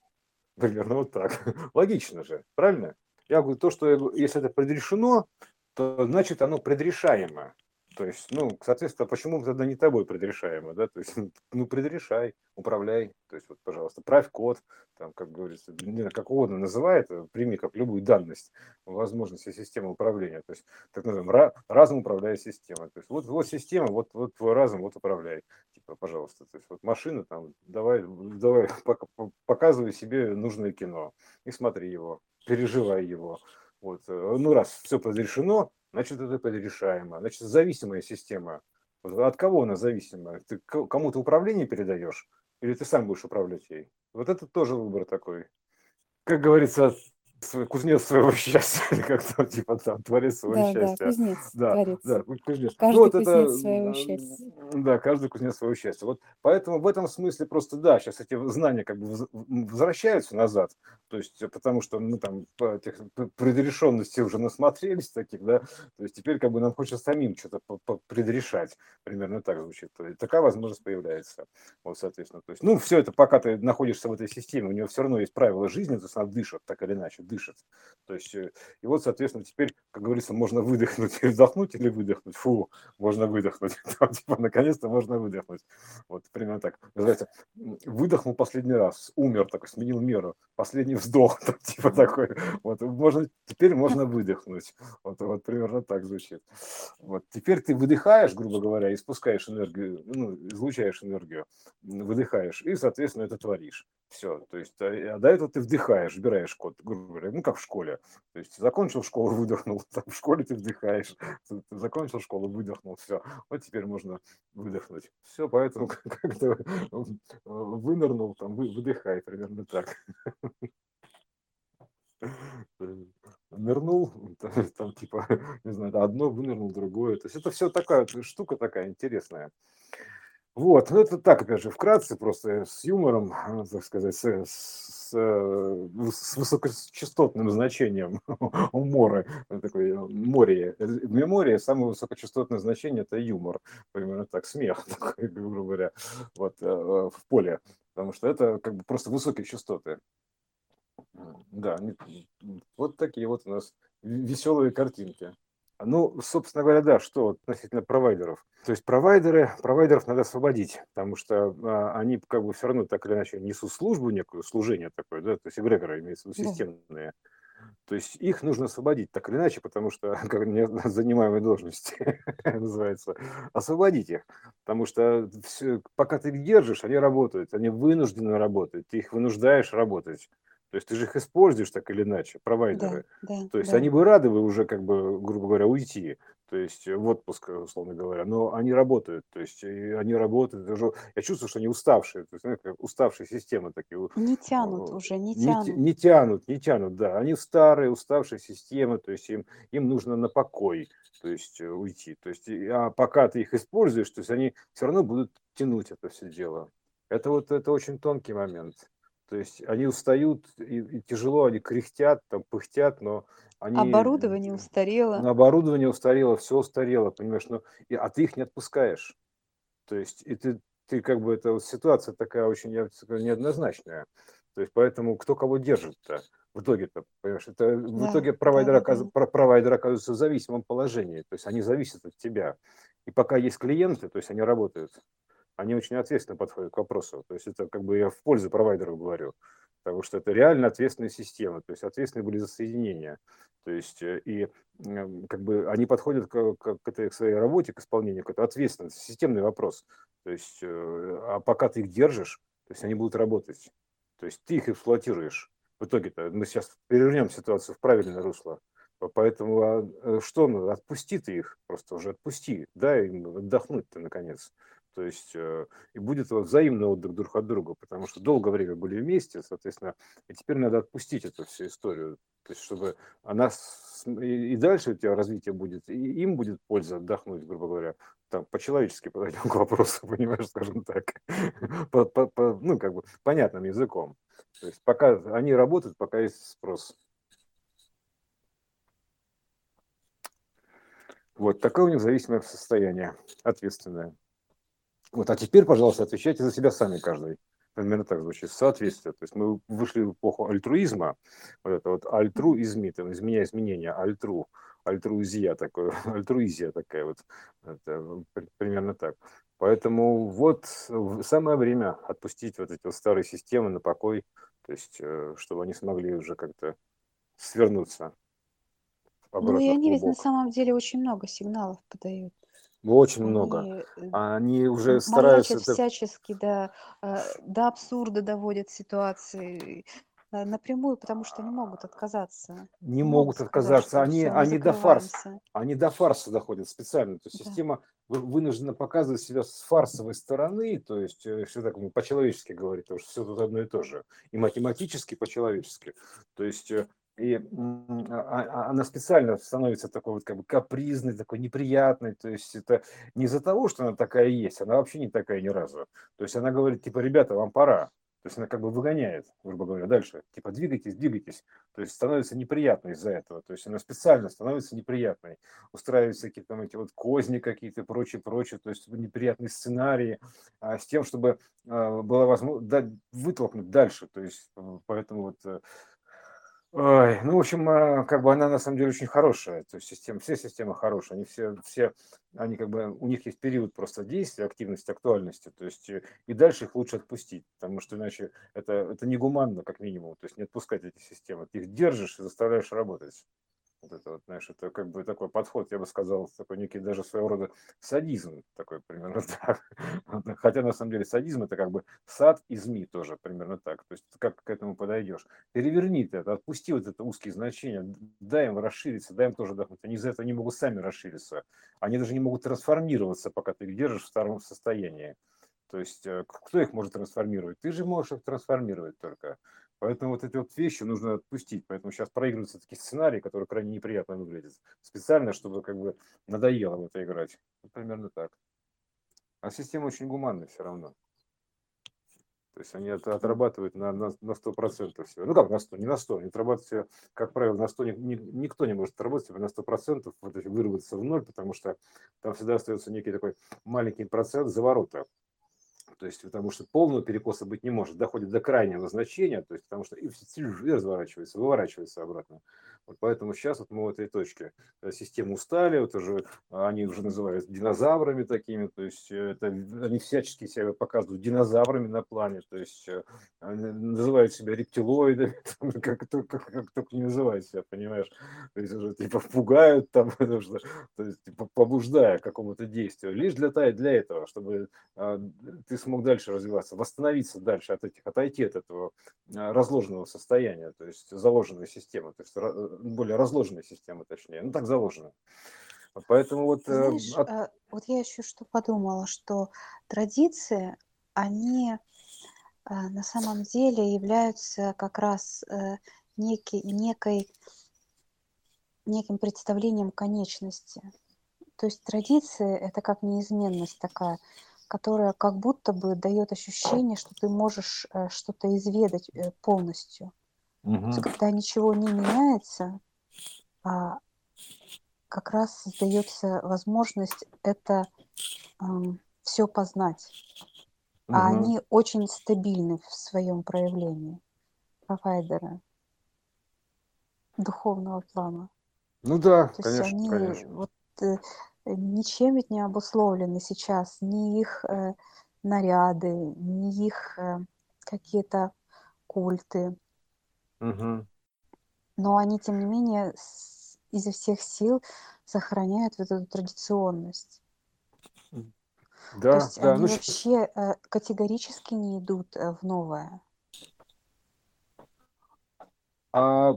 Примерно вот так. Логично же, правильно? Я говорю, то, что если это предрешено, то значит оно предрешаемо. То есть, ну, соответственно, почему тогда не тобой предрешаемо, да? То есть, ну, предрешай, управляй. То есть, вот, пожалуйста, правь код, там, как говорится, не знаю, как угодно называй это, прими как любую данность, возможности системы управления. То есть, так называемый разум управляет системой. То есть, вот, вот система, вот, вот твой разум, вот управляй. Типа, пожалуйста. То есть, вот машина там, давай, давай, показывай себе нужное кино и смотри его, переживай его. Вот. Э, ну, раз все разрешено, значит, это решаемо. Значит, зависимая система. От кого она зависимая? Ты кому-то управление передаешь? Или ты сам будешь управлять ей? Вот это тоже выбор такой. Как говорится, кузнец своего счастья, или как то типа там, творец своего да, счастья. Да, кузнец, да, творец. Да, кузнец. Каждый ну, вот кузнец это, своего счастья. Да, каждый кузнец своего счастья. Вот поэтому в этом смысле просто, да, сейчас эти знания как бы возвращаются назад, то есть потому что мы там по этих предрешенностей уже насмотрелись таких, да, то есть теперь как бы нам хочется самим что-то предрешать, примерно так звучит. То есть такая возможность появляется. Вот, соответственно, то есть, ну, все это, пока ты находишься в этой системе, у него все равно есть правила жизни, то есть она дышит так или иначе, дышит. То есть, э, и вот, соответственно, теперь, как говорится, можно выдохнуть и вдохнуть или выдохнуть. Фу, можно выдохнуть. типа, наконец-то можно выдохнуть. Вот, примерно так. Называется, выдохнул последний раз, умер, такой, сменил меру. Последний вздох, там, типа такой. Вот, можно, теперь можно выдохнуть. Вот, вот примерно так звучит. Вот, теперь ты выдыхаешь, грубо говоря, и спускаешь энергию, ну, излучаешь энергию, выдыхаешь, и, соответственно, это творишь. Все, то есть, а, а до этого ты вдыхаешь, вбираешь код, грубо говоря, ну, как в школе. То есть, закончил школу, выдохнул, там, в школе ты вдыхаешь, ты закончил школу, выдохнул, все, вот теперь можно выдохнуть. Все, поэтому как-то вынырнул, там, выдыхай, примерно так. Нырнул, там, там типа, не знаю, одно вынырнул, другое. То есть это все такая штука такая интересная. Вот, ну это так, опять же, вкратце, просто с юмором, а, так сказать, с, с, с высокочастотным значением умора, такой море. В мемории самое высокочастотное значение – это юмор, примерно так, смех, такой, грубо говоря, вот, э, в поле, потому что это как бы просто высокие частоты. Да, вот такие вот у нас веселые картинки. Ну, собственно говоря, да, что относительно провайдеров. То есть провайдеры, провайдеров надо освободить, потому что а, они как бы все равно так или иначе несут службу некую, служение такое, да, то есть эгрегоры имеются в виду системные. То есть их нужно освободить так или иначе, потому что как не занимаемые должности называется, освободить их, потому что все, пока ты их держишь, они работают, они вынуждены работать, ты их вынуждаешь работать. То есть ты же их используешь так или иначе, провайдеры. Да, да, То есть да. они бы рады бы уже, как бы, грубо говоря, уйти, то есть в отпуск, условно говоря, но они работают, то есть они работают, уже, я чувствую, что они уставшие, то есть знаете, как уставшие системы такие. Не тянут уже, не тянут. Не, не тянут, не тянут, да, они старые, уставшие системы, то есть им, им нужно на покой, то есть э, уйти, то есть, а пока ты их используешь, то есть они все равно будут тянуть это все дело. Это вот, это очень тонкий момент. То есть они устают, и, и тяжело, они кряхтят, там, пыхтят, но они... Оборудование устарело. Оборудование устарело, все устарело, понимаешь, но, и, а ты их не отпускаешь. То есть и ты, ты как бы, это вот ситуация такая очень я скажу, неоднозначная. То есть поэтому кто кого держит-то в итоге-то, понимаешь, это да, в итоге провайдер, да, оказ... да. провайдер оказывается в зависимом положении, то есть они зависят от тебя. И пока есть клиенты, то есть они работают они очень ответственно подходят к вопросу. То есть это как бы я в пользу провайдеров говорю, потому что это реально ответственная система, то есть ответственные были за соединение. То есть э, и как бы они подходят к, к, этой к своей работе, к исполнению, к этой ответственности, системный вопрос. То есть, э, а пока ты их держишь, то есть они будут работать. То есть ты их эксплуатируешь. В итоге-то мы сейчас перевернем ситуацию в правильное русло. Поэтому а, э, что, ну, отпусти ты их, просто уже отпусти, дай им отдохнуть-то наконец. То есть э, и будет взаимный отдых друг от друга, потому что долгое время были вместе, соответственно, и теперь надо отпустить эту всю историю, то есть чтобы она и дальше у тебя развитие будет, и им будет польза отдохнуть, грубо говоря, там по-человечески подойдем к вопросу, понимаешь, скажем так, по, по, по, ну как бы понятным языком. То есть пока они работают, пока есть спрос. Вот такое у них зависимое состояние, ответственное. Вот, а теперь, пожалуйста, отвечайте за себя сами каждый. Примерно так звучит. Соответствие. То есть мы вышли в эпоху альтруизма. Вот это вот альтруизм, это изменя изменения, альтру, альтруизия такое, альтруизия такая вот. Это примерно так. Поэтому вот самое время отпустить вот эти вот старые системы на покой, то есть э, чтобы они смогли уже как-то свернуться. Ну и они ведь на самом деле очень много сигналов подают. Очень много. Они э, Они уже стараются маячат всячески, да, э, до абсурда доводят ситуации э, напрямую, потому что не могут отказаться. Не могут сказать, отказаться. что Они, все, они до фарса, они до фарса доходят специально. То есть Да. система вы- вынуждена показывать себя с фарсовой стороны, то есть все так ну, по-человечески говорить, потому что все тут одно и то же. И математически, по-человечески. То есть и м, а- а- она специально становится такой вот как бы капризной, такой неприятной. То есть это не из-за того, что она такая есть, она вообще не такая ни разу. То есть она говорит, типа, ребята, вам пора. То есть она как бы выгоняет, грубо говоря, дальше. Типа, двигайтесь, двигайтесь. То есть становится неприятной из-за этого. То есть она специально становится неприятной. Устраивает всякие там эти вот козни какие-то, прочее, прочее. То есть неприятные сценарии а, с тем, чтобы а, было возможно вытолкнуть дальше. То есть э, поэтому вот э, Ой, ну, в общем, а, как бы она на самом деле очень хорошая. То есть система, все системы хорошие, они все, все, они как бы, у них есть период просто действия, активности, актуальности. То есть э, и дальше их лучше отпустить, потому что иначе это, это негуманно, как минимум. То есть не отпускать эти системы. Ты их держишь и заставляешь работать. Вот это вот, знаешь, это как бы такой подход, я бы сказал, такой некий даже своего рода садизм, такой примерно так. Хотя на самом деле садизм это как бы сад и зми тоже примерно так. То есть как к этому подойдешь. Переверни это, отпусти вот это узкие значения, дай им расшириться, дай им тоже отдохнуть. Они из-за этого не могут сами расшириться. Они даже не могут трансформироваться, пока ты их держишь в старом состоянии. То есть э, кто их может трансформировать? Ты же можешь их трансформировать только. Поэтому вот эти вот вещи нужно отпустить. Поэтому сейчас проигрываются такие сценарии, которые крайне неприятно выглядят. Специально, чтобы как бы надоело в это играть. Вот примерно так. А система очень гуманная все равно. То есть они это отрабатывают на, на, на 100% всего. Ну как на 100, не на 100. Они отрабатывают все, как правило, на 100. Ни, ни, никто не может отработать на 100%, вот, вырваться в ноль, потому что там всегда остается некий такой маленький процент заворота то есть потому что полного перекоса быть не может, доходит до крайнего значения, то есть потому что и, и разворачивается, выворачивается обратно. Вот поэтому сейчас вот мы в этой точке. Систему устали, вот уже они уже называют динозаврами такими, то есть это, они всячески себя показывают динозаврами на плане, то есть называют себя рептилоидами, как, как, как, как только не называют себя, понимаешь? То есть уже типа пугают там, что, то есть типа побуждая к какому-то действию, лишь для, для этого, чтобы а, ты смог дальше развиваться, восстановиться дальше от этих, отойти от этого разложенного состояния, то есть заложенной системы, то есть более разложенная система, точнее, ну так заложено. Поэтому вот... Э, Знаешь, от... вот я еще что подумала, что традиции, они э, на самом деле являются как раз э, некий, некой, неким представлением конечности. То есть традиции – это как неизменность такая, которая как будто бы дает ощущение, что ты можешь что-то изведать полностью. Угу. Когда ничего не меняется, а как раз создается возможность это э, все познать. Угу. А они очень стабильны в своем проявлении, провайдеры духовного плана. Ну да, То конечно, есть они конечно. вот э, ничем ведь не обусловлены сейчас, ни их э, наряды, ни их э, какие-то культы. Угу. Но они, тем не менее, с, изо всех сил сохраняют вот эту традиционность. То Да, есть да, они ну вообще э, категорически не идут э, в новое. а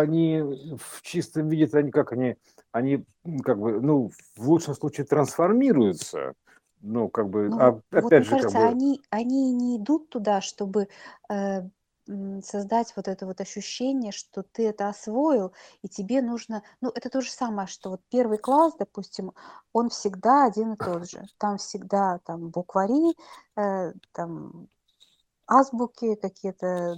они в чистом виде, они как они, они как бы, ну, в лучшем случае трансформируются, ну, как бы, Ну а вот опять же, как кажется, бы, они, они не идут туда, чтобы э, создать вот это вот ощущение, что ты это освоил, и тебе нужно... Ну, это то же самое, что вот первый класс, допустим, он всегда один и тот же. Там всегда там буквари, э, там азбуки какие-то,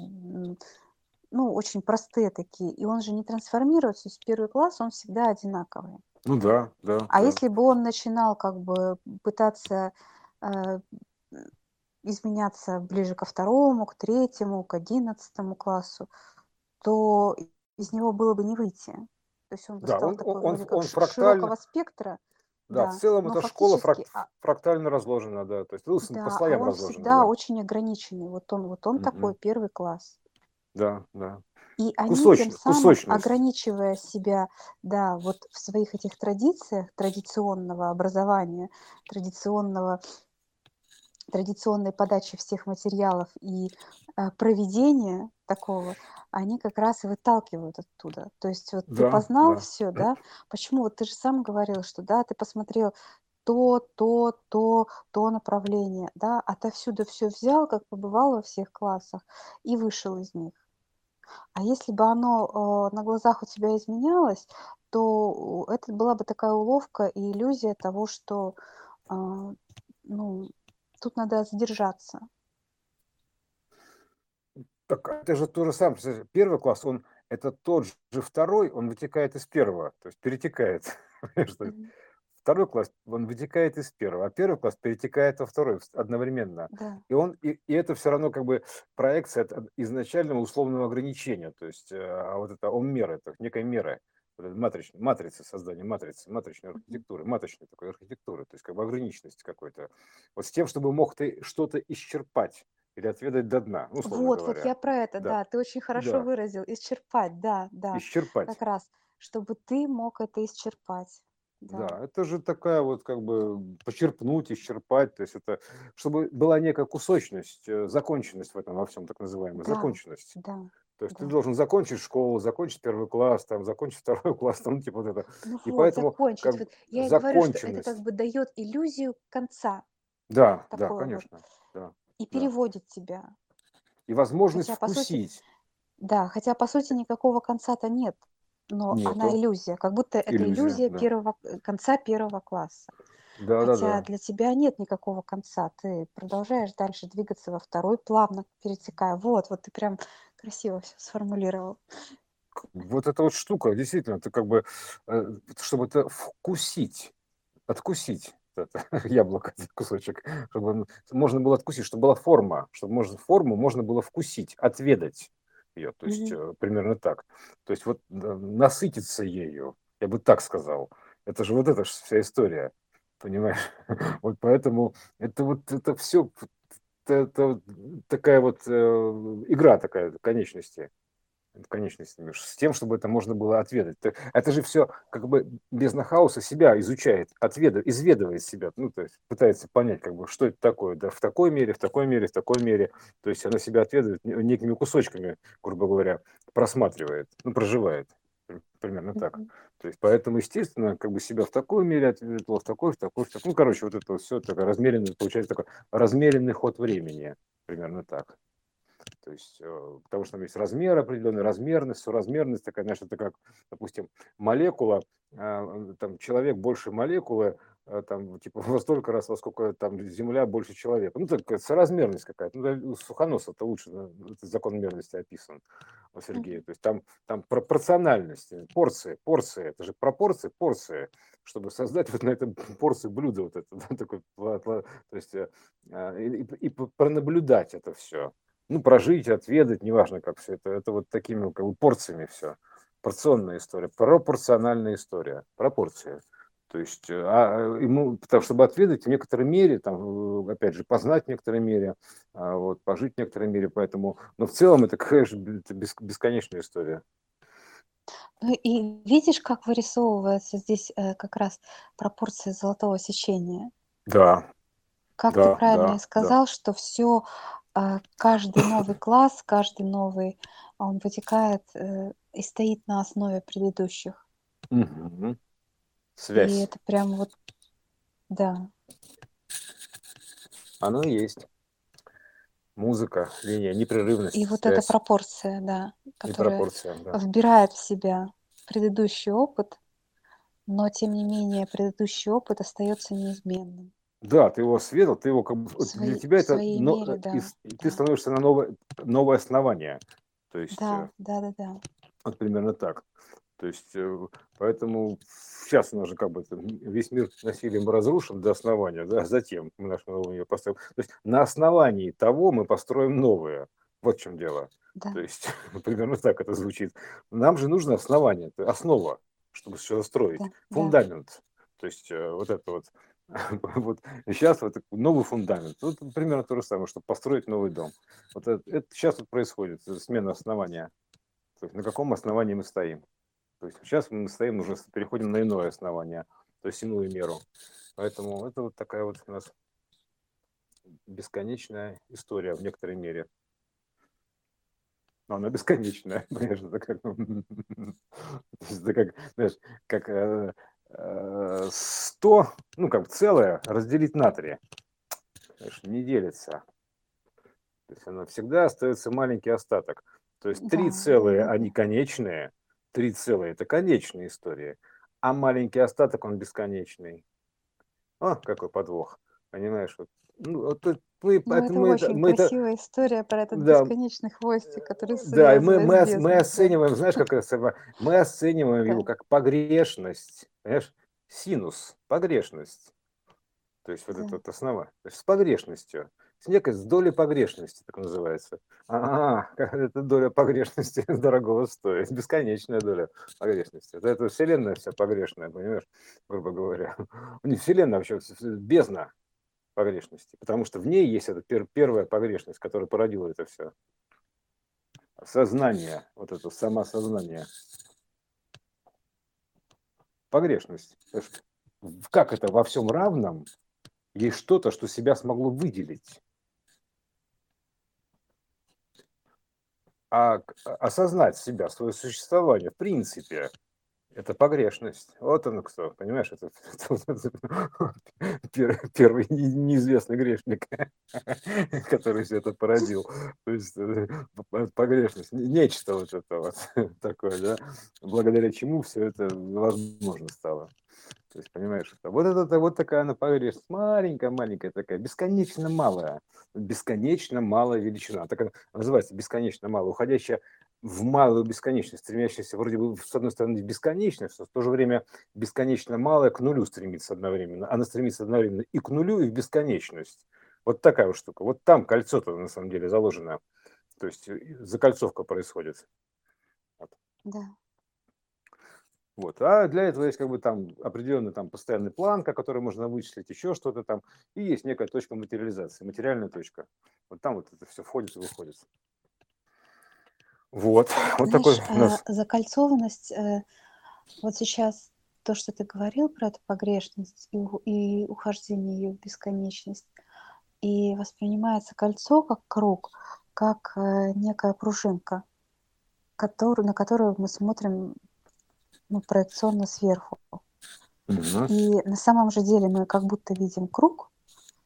ну, очень простые такие. И он же не трансформируется. То есть первый класс, он всегда одинаковый. ну да, да, А да, если бы он начинал как бы пытаться э, изменяться ближе ко второму, к третьему, к одиннадцатому классу, то из него было бы не выйти. То есть он бы да, стал он, он, такой он, как он ш- широкого фрактально, спектра, да, в да, целом но эта школа фрак- а, фрактально разложена, да, то есть ну, с- по да, а слоям он всегда да, очень ограниченный. Вот он, вот он такой первый класс. да, да, И они тем кусочность, самым, кусочность, ограничивая себя, да, вот в своих этих традициях традиционного образования, традиционного, традиционной подачи всех материалов и э, проведения такого, они как раз и выталкивают оттуда. То есть вот ты да, познал да, все, да? Почему? Вот ты же сам говорил, что да, ты посмотрел то, то, то, то направление, да, отовсюду все взял, как побывал во всех классах, и вышел из них. А если бы оно э, на глазах у тебя изменялось, то э, это была бы такая уловка и иллюзия того, что а, ну, тут надо задержаться. Так это же то же самое. Первый класс, он это тот же второй, он вытекает из первого, то есть перетекает. Второй класс, он вытекает из первого, а первый класс перетекает во второй одновременно. Да. И, он, и, и это все равно как бы проекция от изначального условного ограничения. То есть, э, а вот это он мера, это некая мера, вот эта матрич, матрицы создания матрицы, матричной архитектуры, матричной такой архитектуры, то есть как бы ограниченность какой-то. Вот с тем, чтобы мог ты что-то исчерпать или отведать до дна, ну, Вот, вот говоря. я про это, Да, да, ты очень хорошо да, выразил. Исчерпать, да, да, исчерпать. как раз, чтобы ты мог это исчерпать. Да. Да, это же такая вот как бы почерпнуть, исчерпать, то есть это, чтобы была некая кусочность, э, законченность в этом во всем, так называемая, Да, законченность. да, То есть ты да. должен закончить школу, закончить первый класс, там, закончить второй класс, там, ну, типа вот это. Ну И вот, поэтому закончить. как Вот я и говорю, что это как бы дает иллюзию конца, да, да, вот, конечно, да, и да. переводит тебя. И возможность Хотя, по сути, вкусить да, хотя, по сути, никакого конца-то нет, но она нету, иллюзия, как будто это иллюзия, иллюзия да, первого, э, конца первого класса. да, да, Хотя да. для тебя нет никакого конца, ты продолжаешь дальше двигаться во второй, плавно перетекая. Вот, вот ты прям красиво все сформулировал. Вот эта вот штука, действительно, ты как бы, э, чтобы это вкусить, откусить это яблоко, кусочек, чтобы можно было откусить, чтобы была форма, чтобы можно, форму можно было вкусить, отведать ее, то есть э, примерно так. То есть вот насытиться ею, я бы так сказал. Это же вот эта вся история, понимаешь? Вот поэтому это вот это все, это такая вот э, игра такая конечности конечностями, с тем, чтобы это можно было отведать. Это же все как бы без нахауса себя изучает, отведает, изведывает себя, ну, то есть пытается понять, как бы, что это такое, да, в такой мере, в такой мере, в такой мере. То есть она себя отведает не- некими кусочками, грубо говоря, просматривает, ну, проживает. При- Примерно так. То есть, поэтому, естественно, как бы себя в такой мере ответила, в такой, в такой, в такой. Ну, короче, вот это все такое размеренный, получается такой размеренный ход времени. Примерно так. То есть, э, потому что там есть размер определенный, размерность, соразмерность такая, знаешь, это как, допустим, молекула, а, там человек больше молекулы, там, типа, во столько раз, во сколько там Земля больше человека. Ну, такая соразмерность какая-то. Ну, у Сухоноса это лучше, да, этот закон мерности описан у Сергея. То есть там, там пропорциональность, э, порции, порции, это же пропорции, порции, чтобы создать вот на этом порции блюда вот это, да, пла- то есть, э, а, и, и- и пронаблюдать это все ну, прожить, отведать, неважно как все это, это вот такими как бы порциями все. Порционная история, пропорциональная история, пропорции. То есть, э, а э, ему, потому, чтобы отведать в некоторой мере, там, э, опять же, познать в некоторой мере, а, вот, пожить в некоторой мере, поэтому, но в целом это, конечно, бесконечная история. Ну и видишь, как вырисовывается здесь как раз пропорция золотого сечения. Да, как ты Да, правильно и да, да. сказал, что все, каждый новый класс, каждый новый, он вытекает и стоит на основе предыдущих. Мгм. И Связь. это прям вот, да, Оно есть. Музыка, линия, непрерывность, и вот эта связь пропорция, да, которая пропорция, да. вбирает в себя предыдущий опыт, но тем не менее предыдущий опыт остается неизменным Да, ты его сведал, ты его как бы, в вот для своей, тебя это, своей но, мере, э, да, и ты да, становишься на новое, новое основание. То есть, э, да, да, да, да, вот примерно так. То есть, э, поэтому сейчас у нас же как бы весь мир насилием разрушен до основания, да, затем мы наше новое поставим. То есть на основании того мы построим новое. Вот в чем дело. да, То есть примерно так это звучит. Нам же нужно основание, основа, чтобы что-то строить, да, да, фундамент. То есть э, вот это вот, вот сейчас вот новый фундамент. Вот примерно то же самое, чтобы построить новый дом. Вот это, это сейчас вот происходит, это смена основания. То есть на каком основании мы стоим. То есть сейчас мы стоим уже, переходим на иное основание, то есть иную меру. Поэтому это вот такая вот у нас бесконечная история в некоторой мере. Но она бесконечная, понимаешь, это как, есть это как, знаешь, как э, э, 100, ну, как целое разделить на 3, знаешь, не делится. То есть оно всегда остается маленький остаток. То есть три да, целые, они конечные, три целые – это конечная история, а маленький остаток, он бесконечный. О, какой подвох, понимаешь? Вот, ну, вот это мы, Ну, это это мы, это, очень мы это, красивая история про этот да, бесконечный хвостик, который да, и мы, мы, мы оцениваем, знаешь, как это мы оцениваем его как погрешность, понимаешь, синус, погрешность. То есть вот это да, вот основа. То есть с погрешностью. С некой с долей погрешности, так называется. А, эта доля погрешности дорогого стоит. Бесконечная доля погрешности. Это, это вселенная вся погрешная, понимаешь, грубо говоря. Не вселенная вообще, бездна погрешности. Потому что в ней есть эта пер, первая погрешность, которая породила это все. Сознание, вот это самосознание. Погрешность. Как это во всем равном есть что-то, что себя смогло выделить. А осознать себя, свое существование, в принципе, это погрешность. Вот он кто, понимаешь, это, первый неизвестный грешник, который все это породил. То есть погрешность, нечто вот это вот такое, да, благодаря чему все это возможно стало. То есть, понимаешь, это, вот это вот такая она погрешность, маленькая-маленькая такая, бесконечно малая, бесконечно малая величина. Так она называется бесконечно малая, уходящая в малую бесконечность, стремящаяся вроде бы с одной стороны в бесконечность, но в то же время бесконечно малая к нулю стремится одновременно. Она стремится одновременно и к нулю, и в бесконечность. Вот такая вот штука. Вот там кольцо-то на самом деле заложено. То есть закольцовка происходит. Вот. Да. Вот. А для этого есть как бы там определенный там постоянный план, который можно вычислить, еще что-то там. И есть некая точка материализации, материальная точка. Вот там вот это все входит и выходит. Вот. Вот Знаешь, такой у нас... закольцованность, э, вот сейчас то, что ты говорил про эту погрешность и, и ухождение ее в бесконечность, и воспринимается кольцо как круг, как э, некая пружинка, который, на которую мы смотрим ну, проекционно сверху. Угу. И на самом же деле мы как будто видим круг,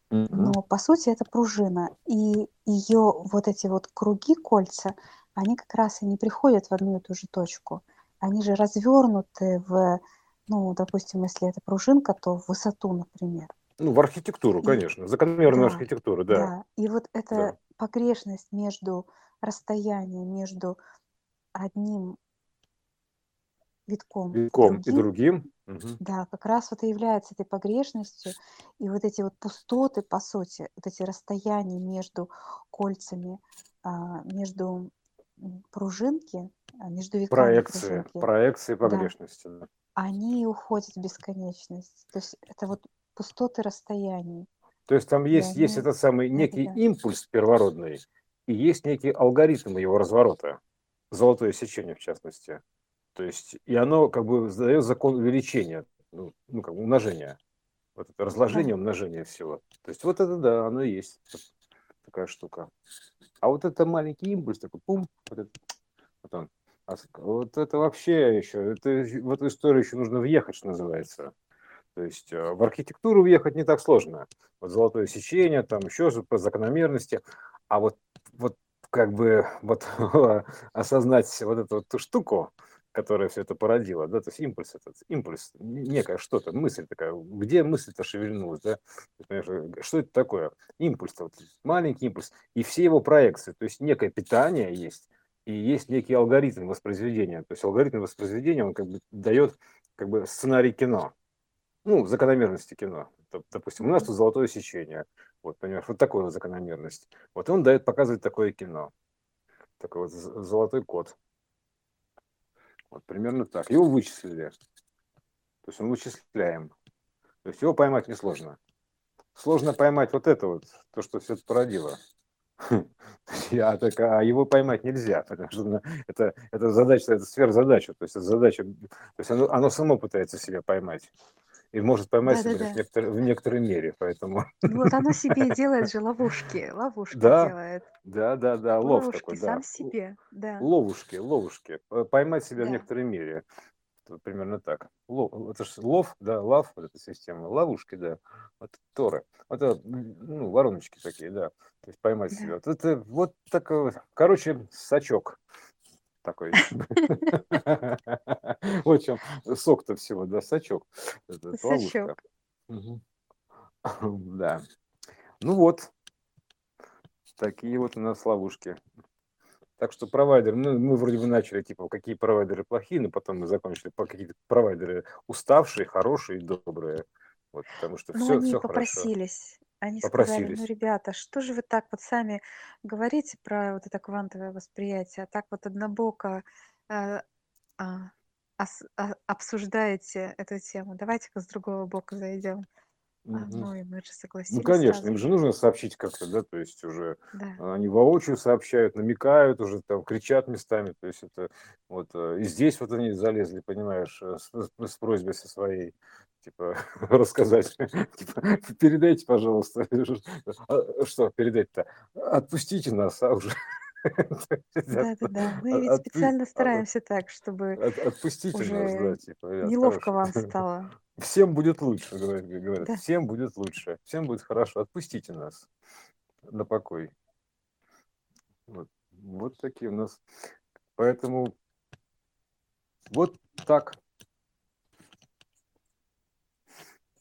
Угу. но по сути это пружина. И ее вот эти вот круги, кольца, они как раз и не приходят в одну и ту же точку. Они же развернуты в, ну, допустим, если это пружинка, то в высоту, например. Ну, в архитектуру, И- конечно. Закономерную да, архитектуру, да. Да. И вот эта Да. погрешность между расстоянием между одним витком, Витком и другим, другим. Мгм. да, как раз вот и является этой погрешностью. И вот эти вот пустоты, по сути, вот эти расстояния между кольцами, а, между пружинки, а, между витками Проекции, пружинки, проекции погрешности. да. они уходят в бесконечность. То есть это вот пустоты расстояний. То есть там есть, Да, есть этот самый некий да-да-да. импульс первородный, и есть некий алгоритм его разворота, золотое сечение в частности. То есть, и оно как бы задает закон увеличения, ну, ну, как бы умножения. Вот это разложение, умножение всего. То есть вот это да, оно и есть такая штука. А вот это маленький импульс, такой пум, вот, это, вот он. А вот это вообще еще, это, в эту историю еще нужно въехать, что называется. То есть э, в архитектуру въехать не так сложно. Вот золотое сечение, там еще по закономерности. А вот, вот как бы вот осознать вот эту вот ту штуку, которая все это породила, да, то есть импульс этот, импульс, некая что-то, мысль такая, где мысль-то шевельнулась, да, что это такое? Импульс, вот, маленький импульс, и все его проекции, то есть некое питание есть, и есть некий алгоритм воспроизведения, то есть алгоритм воспроизведения, он как бы дает как бы сценарий кино, ну, закономерности кино. Допустим, у нас тут золотое сечение, вот, понимаешь, вот такая вот закономерность. Вот он дает, показывать такое кино, такой вот золотой код. Вот примерно так. Его вычислили. То есть он вычисляем. То есть его поймать несложно. Сложно поймать вот это вот, то, что все это породило. А, так, а его поймать нельзя, потому что это, это задача, это сверхзадача. То есть это задача, то есть оно, оно само пытается себя поймать и может поймать да, себя да, в, некотор, в некоторой мере, поэтому... Ну вот оно себе и делает же ловушки, ловушки да, делает. Да, да, да, лов ловушки такой, сам да. себе, да. Ловушки, ловушки, поймать себя да. в некоторой мере. Примерно так. Лов, это же лов, да, лав, вот эта система, ловушки, да, вот торы. Вот это, ну, вороночки такие, да, то есть поймать да. себя. Вот это вот такой, короче, сачок такой. Вот чем сок-то всего, да, сачок. Сачок. Да. Ну вот, такие вот у нас ловушки. Так что провайдеры, ну, мы вроде бы начали, типа, какие провайдеры плохие, но потом мы закончили, по какие провайдеры уставшие, хорошие, добрые. Вот, потому что ну, все, они все попросились. Они сказали, ну, ребята, что же вы так вот сами говорите про вот это квантовое восприятие, а так вот однобоко э, а, ос- а- обсуждаете эту тему. Давайте-ка с другого бока зайдем. А, ну и мы же Ну, согласились конечно, сразу им же же. нужно сообщить как-то, да, то есть уже Да. они воочию сообщают, намекают, уже там кричат местами, то есть это вот э, и здесь вот они залезли, понимаешь, э, с, с- с просьбой со своей, типа рассказать, типа передайте, пожалуйста, А, что передать-то, отпустите нас, а уже Да-да-да. Мы ведь специально стараемся так, чтобы Отпустите нас, да, типа, неловко вам стало. Всем будет лучше, говорят. Да. Всем будет лучше, всем будет хорошо. Отпустите нас на покой. Вот, вот такие у нас. Поэтому вот так.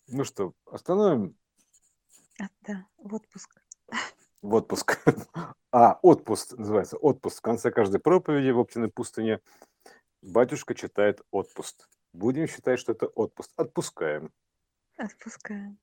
Ну что, остановим А, да, в отпуск. в отпуск. А, отпуск называется. Отпуск. В конце каждой проповеди в Оптиной пустыне батюшка читает отпуск. Будем считать, что это отпуск. Отпускаем. Отпускаем.